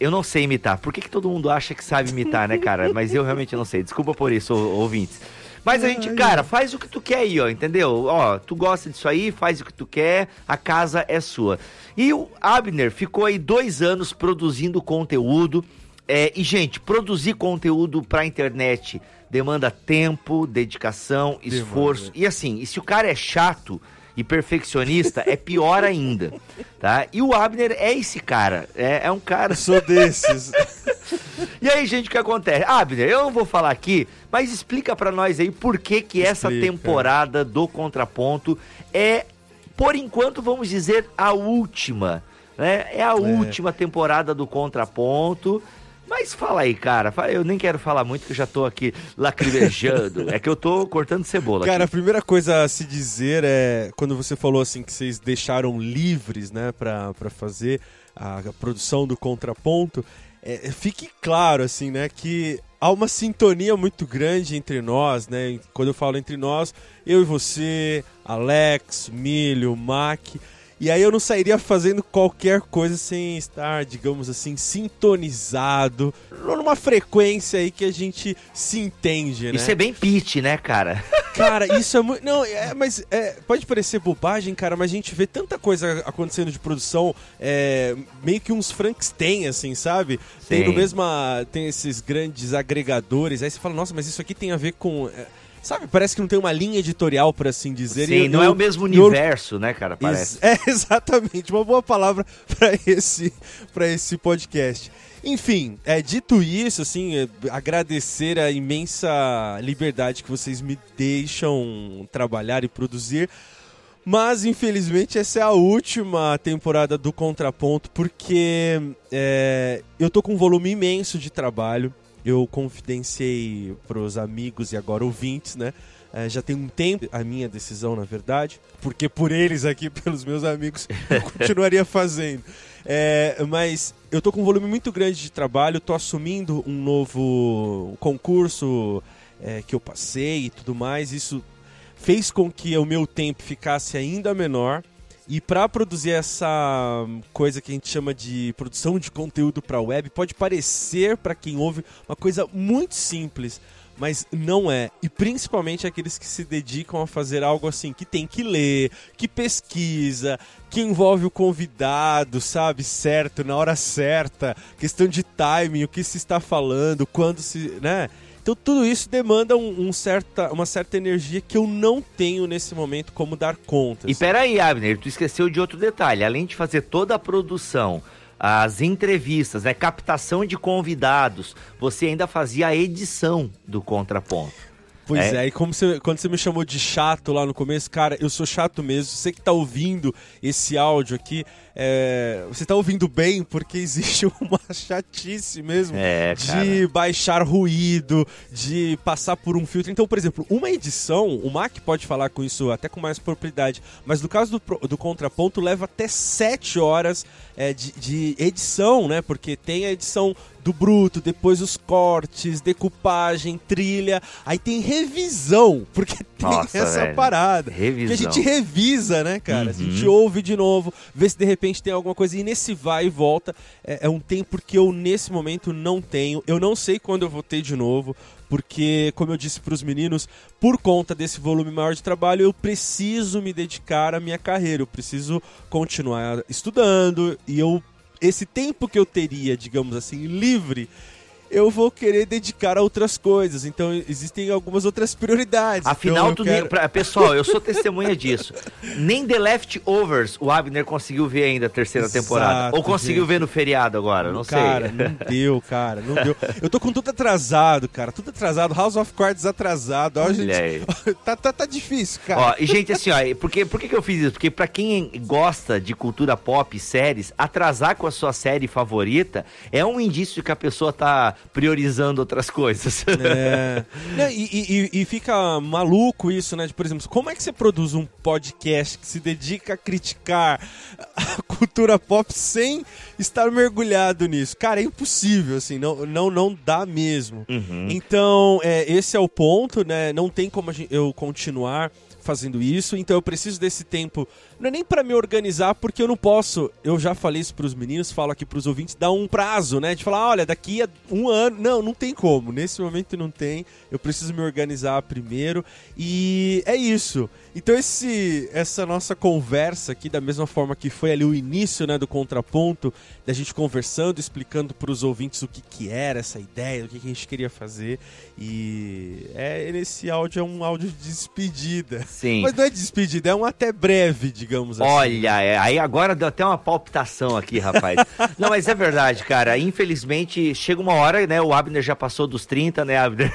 Eu não sei imitar. Por que, que todo mundo acha que sabe imitar, né, cara? Mas eu realmente não sei. Desculpa por isso, ouvintes. Mas a gente, cara, faz o que tu quer aí, ó, entendeu? Ó, tu gosta disso aí, faz o que tu quer, a casa é sua. E o Abner ficou aí dois anos produzindo conteúdo. É, e, gente, produzir conteúdo pra internet demanda tempo, dedicação, esforço. Demanda. E assim, e se o cara é chato e perfeccionista, é pior ainda, tá? E o Abner é esse cara, é, é um cara... sou desses. e aí, gente, o que acontece? Abner, eu não vou falar aqui, mas explica para nós aí por que que explica. essa temporada do Contraponto é, por enquanto, vamos dizer, a última, né? É a é. última temporada do Contraponto. Mas fala aí, cara. Eu nem quero falar muito que eu já tô aqui lacrimejando. é que eu tô cortando cebola. Cara, aqui. a primeira coisa a se dizer é quando você falou assim que vocês deixaram livres, né, pra, pra fazer a, a produção do contraponto. É, fique claro, assim, né, que há uma sintonia muito grande entre nós, né? Quando eu falo entre nós, eu e você, Alex, Milho, Mac. E aí eu não sairia fazendo qualquer coisa sem estar, digamos assim, sintonizado numa frequência aí que a gente se entende, né? Isso é bem pitch, né, cara? Cara, isso é muito. Não, é, mas é, pode parecer bobagem, cara, mas a gente vê tanta coisa acontecendo de produção, é, meio que uns Frankenstein, assim, sabe? Sim. Tem no mesma. Tem esses grandes agregadores, aí você fala, nossa, mas isso aqui tem a ver com. É, Sabe, parece que não tem uma linha editorial, por assim dizer. Sim, não é o mesmo universo, eu... né, cara? Parece. É, exatamente. Uma boa palavra para esse, esse podcast. Enfim, é, dito isso, assim, é, agradecer a imensa liberdade que vocês me deixam trabalhar e produzir. Mas, infelizmente, essa é a última temporada do Contraponto, porque é, eu tô com um volume imenso de trabalho eu confidenciei para os amigos e agora ouvintes, né? É, já tem um tempo a minha decisão, na verdade, porque por eles aqui, pelos meus amigos, eu continuaria fazendo. É, mas eu tô com um volume muito grande de trabalho, tô assumindo um novo concurso é, que eu passei e tudo mais. Isso fez com que o meu tempo ficasse ainda menor. E para produzir essa coisa que a gente chama de produção de conteúdo para web, pode parecer para quem ouve uma coisa muito simples, mas não é. E principalmente aqueles que se dedicam a fazer algo assim, que tem que ler, que pesquisa, que envolve o convidado, sabe, certo, na hora certa, questão de timing, o que se está falando, quando se, né? Então tudo isso demanda um, um, certa, uma certa energia que eu não tenho nesse momento como dar conta. E peraí, Abner, tu esqueceu de outro detalhe. Além de fazer toda a produção, as entrevistas, né, captação de convidados, você ainda fazia a edição do Contraponto. Pois é, é e como você, quando você me chamou de chato lá no começo, cara, eu sou chato mesmo. Você que tá ouvindo esse áudio aqui, é, você está ouvindo bem porque existe uma chatice mesmo é, de baixar ruído, de passar por um filtro. Então, por exemplo, uma edição, o Mac pode falar com isso até com mais propriedade, mas no caso do, do contraponto leva até 7 horas é, de, de edição, né? Porque tem a edição do bruto, depois os cortes, decupagem, trilha, aí tem revisão, porque tem Nossa, essa velho. parada. Revisão. Que a gente revisa, né, cara? Uhum. A gente ouve de novo, vê se de repente repente tem alguma coisa. E nesse vai e volta é, é um tempo que eu nesse momento não tenho. Eu não sei quando eu vou ter de novo porque, como eu disse para os meninos, por conta desse volume maior de trabalho, eu preciso me dedicar à minha carreira, eu preciso continuar estudando e eu esse tempo que eu teria, digamos assim, livre, eu vou querer dedicar a outras coisas. Então existem algumas outras prioridades. Afinal, então, tu quero... pra, pessoal, eu sou testemunha disso. Nem The Leftovers o Abner conseguiu ver ainda a terceira Exato, temporada. Ou conseguiu gente. ver no feriado agora, não sei. Cara, não deu, cara, não deu. Eu tô com tudo atrasado, cara, tudo atrasado. House of Cards atrasado. Ó, gente, tá, tá, tá difícil, cara. Ó, e gente, assim, ó, porque, por que, que eu fiz isso? Porque pra quem gosta de cultura pop, séries, atrasar com a sua série favorita é um indício de que a pessoa tá priorizando outras coisas. É. e, e, e, fica maluco isso, né? Por exemplo, como é que você produz um podcast que se dedica a criticar a cultura pop sem estar mergulhado nisso? Cara, é impossível, assim, não, não, não dá mesmo. Uhum. Então, é, esse é o ponto, né? Não tem como eu continuar fazendo isso, então eu preciso desse tempo não é nem para me organizar, porque eu não posso. Eu já falei isso pros meninos, falo aqui pros ouvintes, dá um prazo, né? De falar, olha, daqui a um ano. Não, não tem como. Nesse momento não tem. Eu preciso me organizar primeiro. E é isso. Então esse, essa nossa conversa aqui, da mesma forma que foi ali o início né, do contraponto, da gente conversando, explicando para os ouvintes o que, que era essa ideia, o que, que a gente queria fazer. E é, esse áudio é um áudio de despedida. Sim. Mas não é de despedida, é um até breve, digamos assim. Olha, é, aí agora deu até uma palpitação aqui, rapaz. não, mas é verdade, cara. Infelizmente, chega uma hora, né? O Abner já passou dos 30, né, Abner?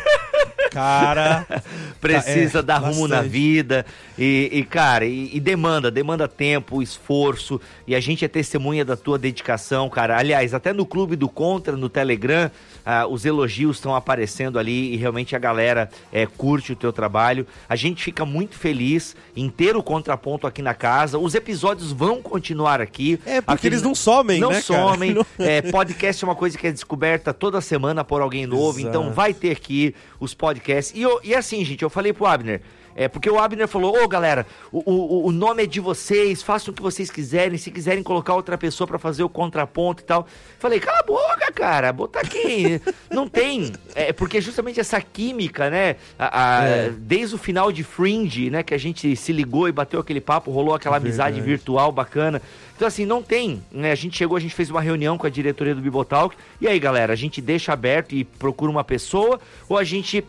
Cara. Precisa é, dar rumo bastante. na vida. E, e cara, e, e, demanda, demanda tempo, esforço. E a gente é testemunha da tua dedicação, cara. Aliás, até no Clube do Contra, no Telegram, ah, os elogios estão aparecendo ali e realmente a galera é, curte o teu trabalho. A gente fica muito feliz em ter o contraponto aqui na casa. Os episódios vão continuar aqui. É, porque aqui, eles não somem, não né? Somem. Não somem. É, podcast é uma coisa que é descoberta toda semana por alguém novo. Então Exato. Então vai ter aqui os podcasts. E, eu, e assim, gente, eu falei pro Abner. É, porque o Abner falou, ô oh, galera, o, o, o nome é de vocês, façam o que vocês quiserem, se quiserem colocar outra pessoa para fazer o contraponto e tal. Falei, cala a boca, cara, botar quem? Não tem. É, porque justamente essa química, né? A, a, é. Desde o final de Fringe, né? Que a gente se ligou e bateu aquele papo, rolou aquela amizade virtual bacana. Então, assim, não tem. Né? A gente chegou, a gente fez uma reunião com a diretoria do Bibotalk. E aí, galera, a gente deixa aberto e procura uma pessoa ou a gente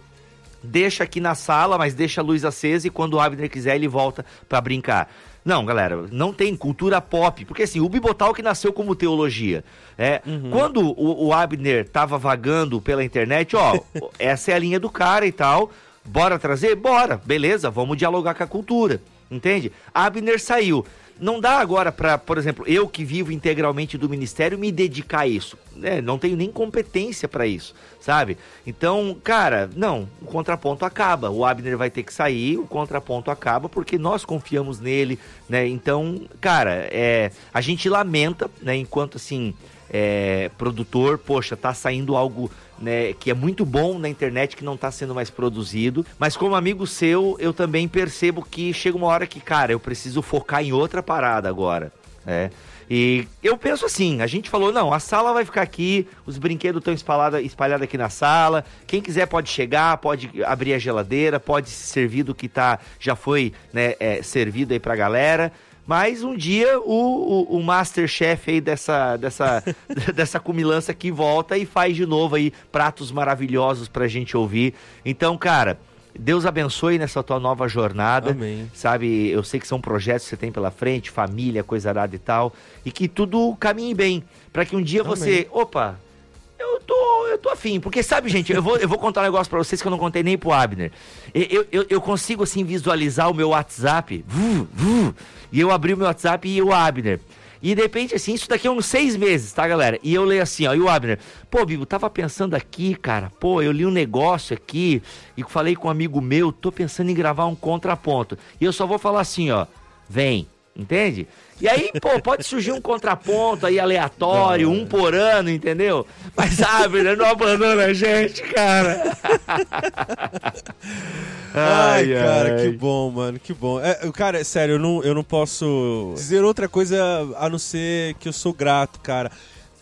deixa aqui na sala, mas deixa a luz acesa e quando o Abner quiser ele volta para brincar. Não, galera, não tem cultura pop, porque assim, o Bibotalk nasceu como teologia. É, uhum. Quando o, o Abner tava vagando pela internet, ó, essa é a linha do cara e tal, bora trazer? Bora, beleza, vamos dialogar com a cultura, entende? Abner saiu. Não dá agora para, por exemplo, eu que vivo integralmente do ministério me dedicar a isso. É, não tenho nem competência para isso, sabe? Então, cara, não, o contraponto acaba. O Abner vai ter que sair, o contraponto acaba porque nós confiamos nele, né? Então, cara, é, a gente lamenta, né? Enquanto assim, é, produtor, poxa, tá saindo algo né, que é muito bom na internet que não está sendo mais produzido. Mas como amigo seu, eu também percebo que chega uma hora que, cara, eu preciso focar em outra parada agora. É. E eu penso assim, a gente falou, não, a sala vai ficar aqui, os brinquedos estão espalhados espalhado aqui na sala, quem quiser pode chegar, pode abrir a geladeira, pode se servir do que tá, já foi né, é, servido aí pra galera. Mas um dia o, o, o Masterchef aí dessa, dessa, dessa cumilança que volta e faz de novo aí pratos maravilhosos pra gente ouvir. Então, cara, Deus abençoe nessa tua nova jornada. Amém. Sabe, eu sei que são projetos que você tem pela frente, família, coisa arada e tal, e que tudo caminhe bem, para que um dia Amém. você, opa, eu tô, eu tô afim, porque sabe, gente, eu vou, eu vou contar um negócio para vocês que eu não contei nem pro Abner. Eu, eu, eu consigo assim visualizar o meu WhatsApp, vu, vu, e eu abri o meu WhatsApp e o Abner. E de repente, assim, isso daqui é uns seis meses, tá, galera? E eu leio assim, ó, e o Abner, pô, Bibo, tava pensando aqui, cara, pô, eu li um negócio aqui e falei com um amigo meu, tô pensando em gravar um contraponto. E eu só vou falar assim, ó, vem, entende? E aí, pô, pode surgir um contraponto aí aleatório, um por ano, entendeu? Mas Abner não abandona a gente, cara. Ai, cara, que bom, mano, que bom. É, cara, é sério, eu não, eu não posso dizer outra coisa a não ser que eu sou grato, cara.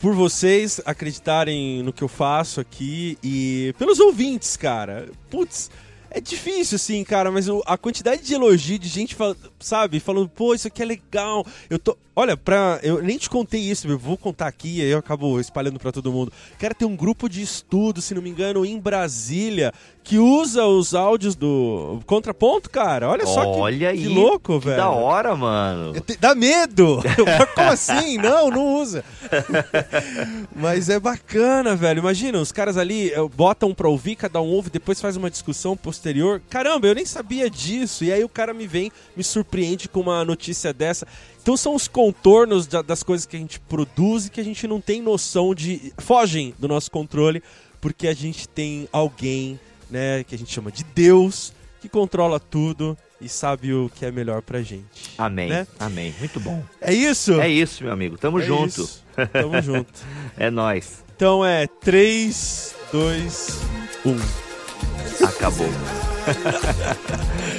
Por vocês acreditarem no que eu faço aqui e pelos ouvintes, cara. Putz, é difícil, assim, cara, mas o- a quantidade de elogio de gente, fala- sabe, falando, pô, isso aqui é legal. Eu tô. Olha, pra. Eu nem te contei isso, eu vou contar aqui, aí eu acabo espalhando pra todo mundo. Cara, tem um grupo de estudo, se não me engano, em Brasília, que usa os áudios do Contraponto, cara. Olha só que, Olha que aí, louco, que velho. da hora, mano. Te- Dá medo! Como assim? Não, não usa. Mas é bacana, velho. Imagina, os caras ali eh, botam pra ouvir, cada um ouve, depois faz uma discussão posterior. Caramba, eu nem sabia disso. E aí o cara me vem, me surpreende com uma notícia dessa. Então são os contornos da- das coisas que a gente produz e que a gente não tem noção de. fogem do nosso controle, porque a gente tem alguém, né, que a gente chama de Deus, que controla tudo e sabe o que é melhor pra gente. Amém, né? amém. Muito bom. É isso? É isso, meu amigo. Tamo É junto. isso. Tamo junto. É nóis. Então é 3, 2, 1. Acabou.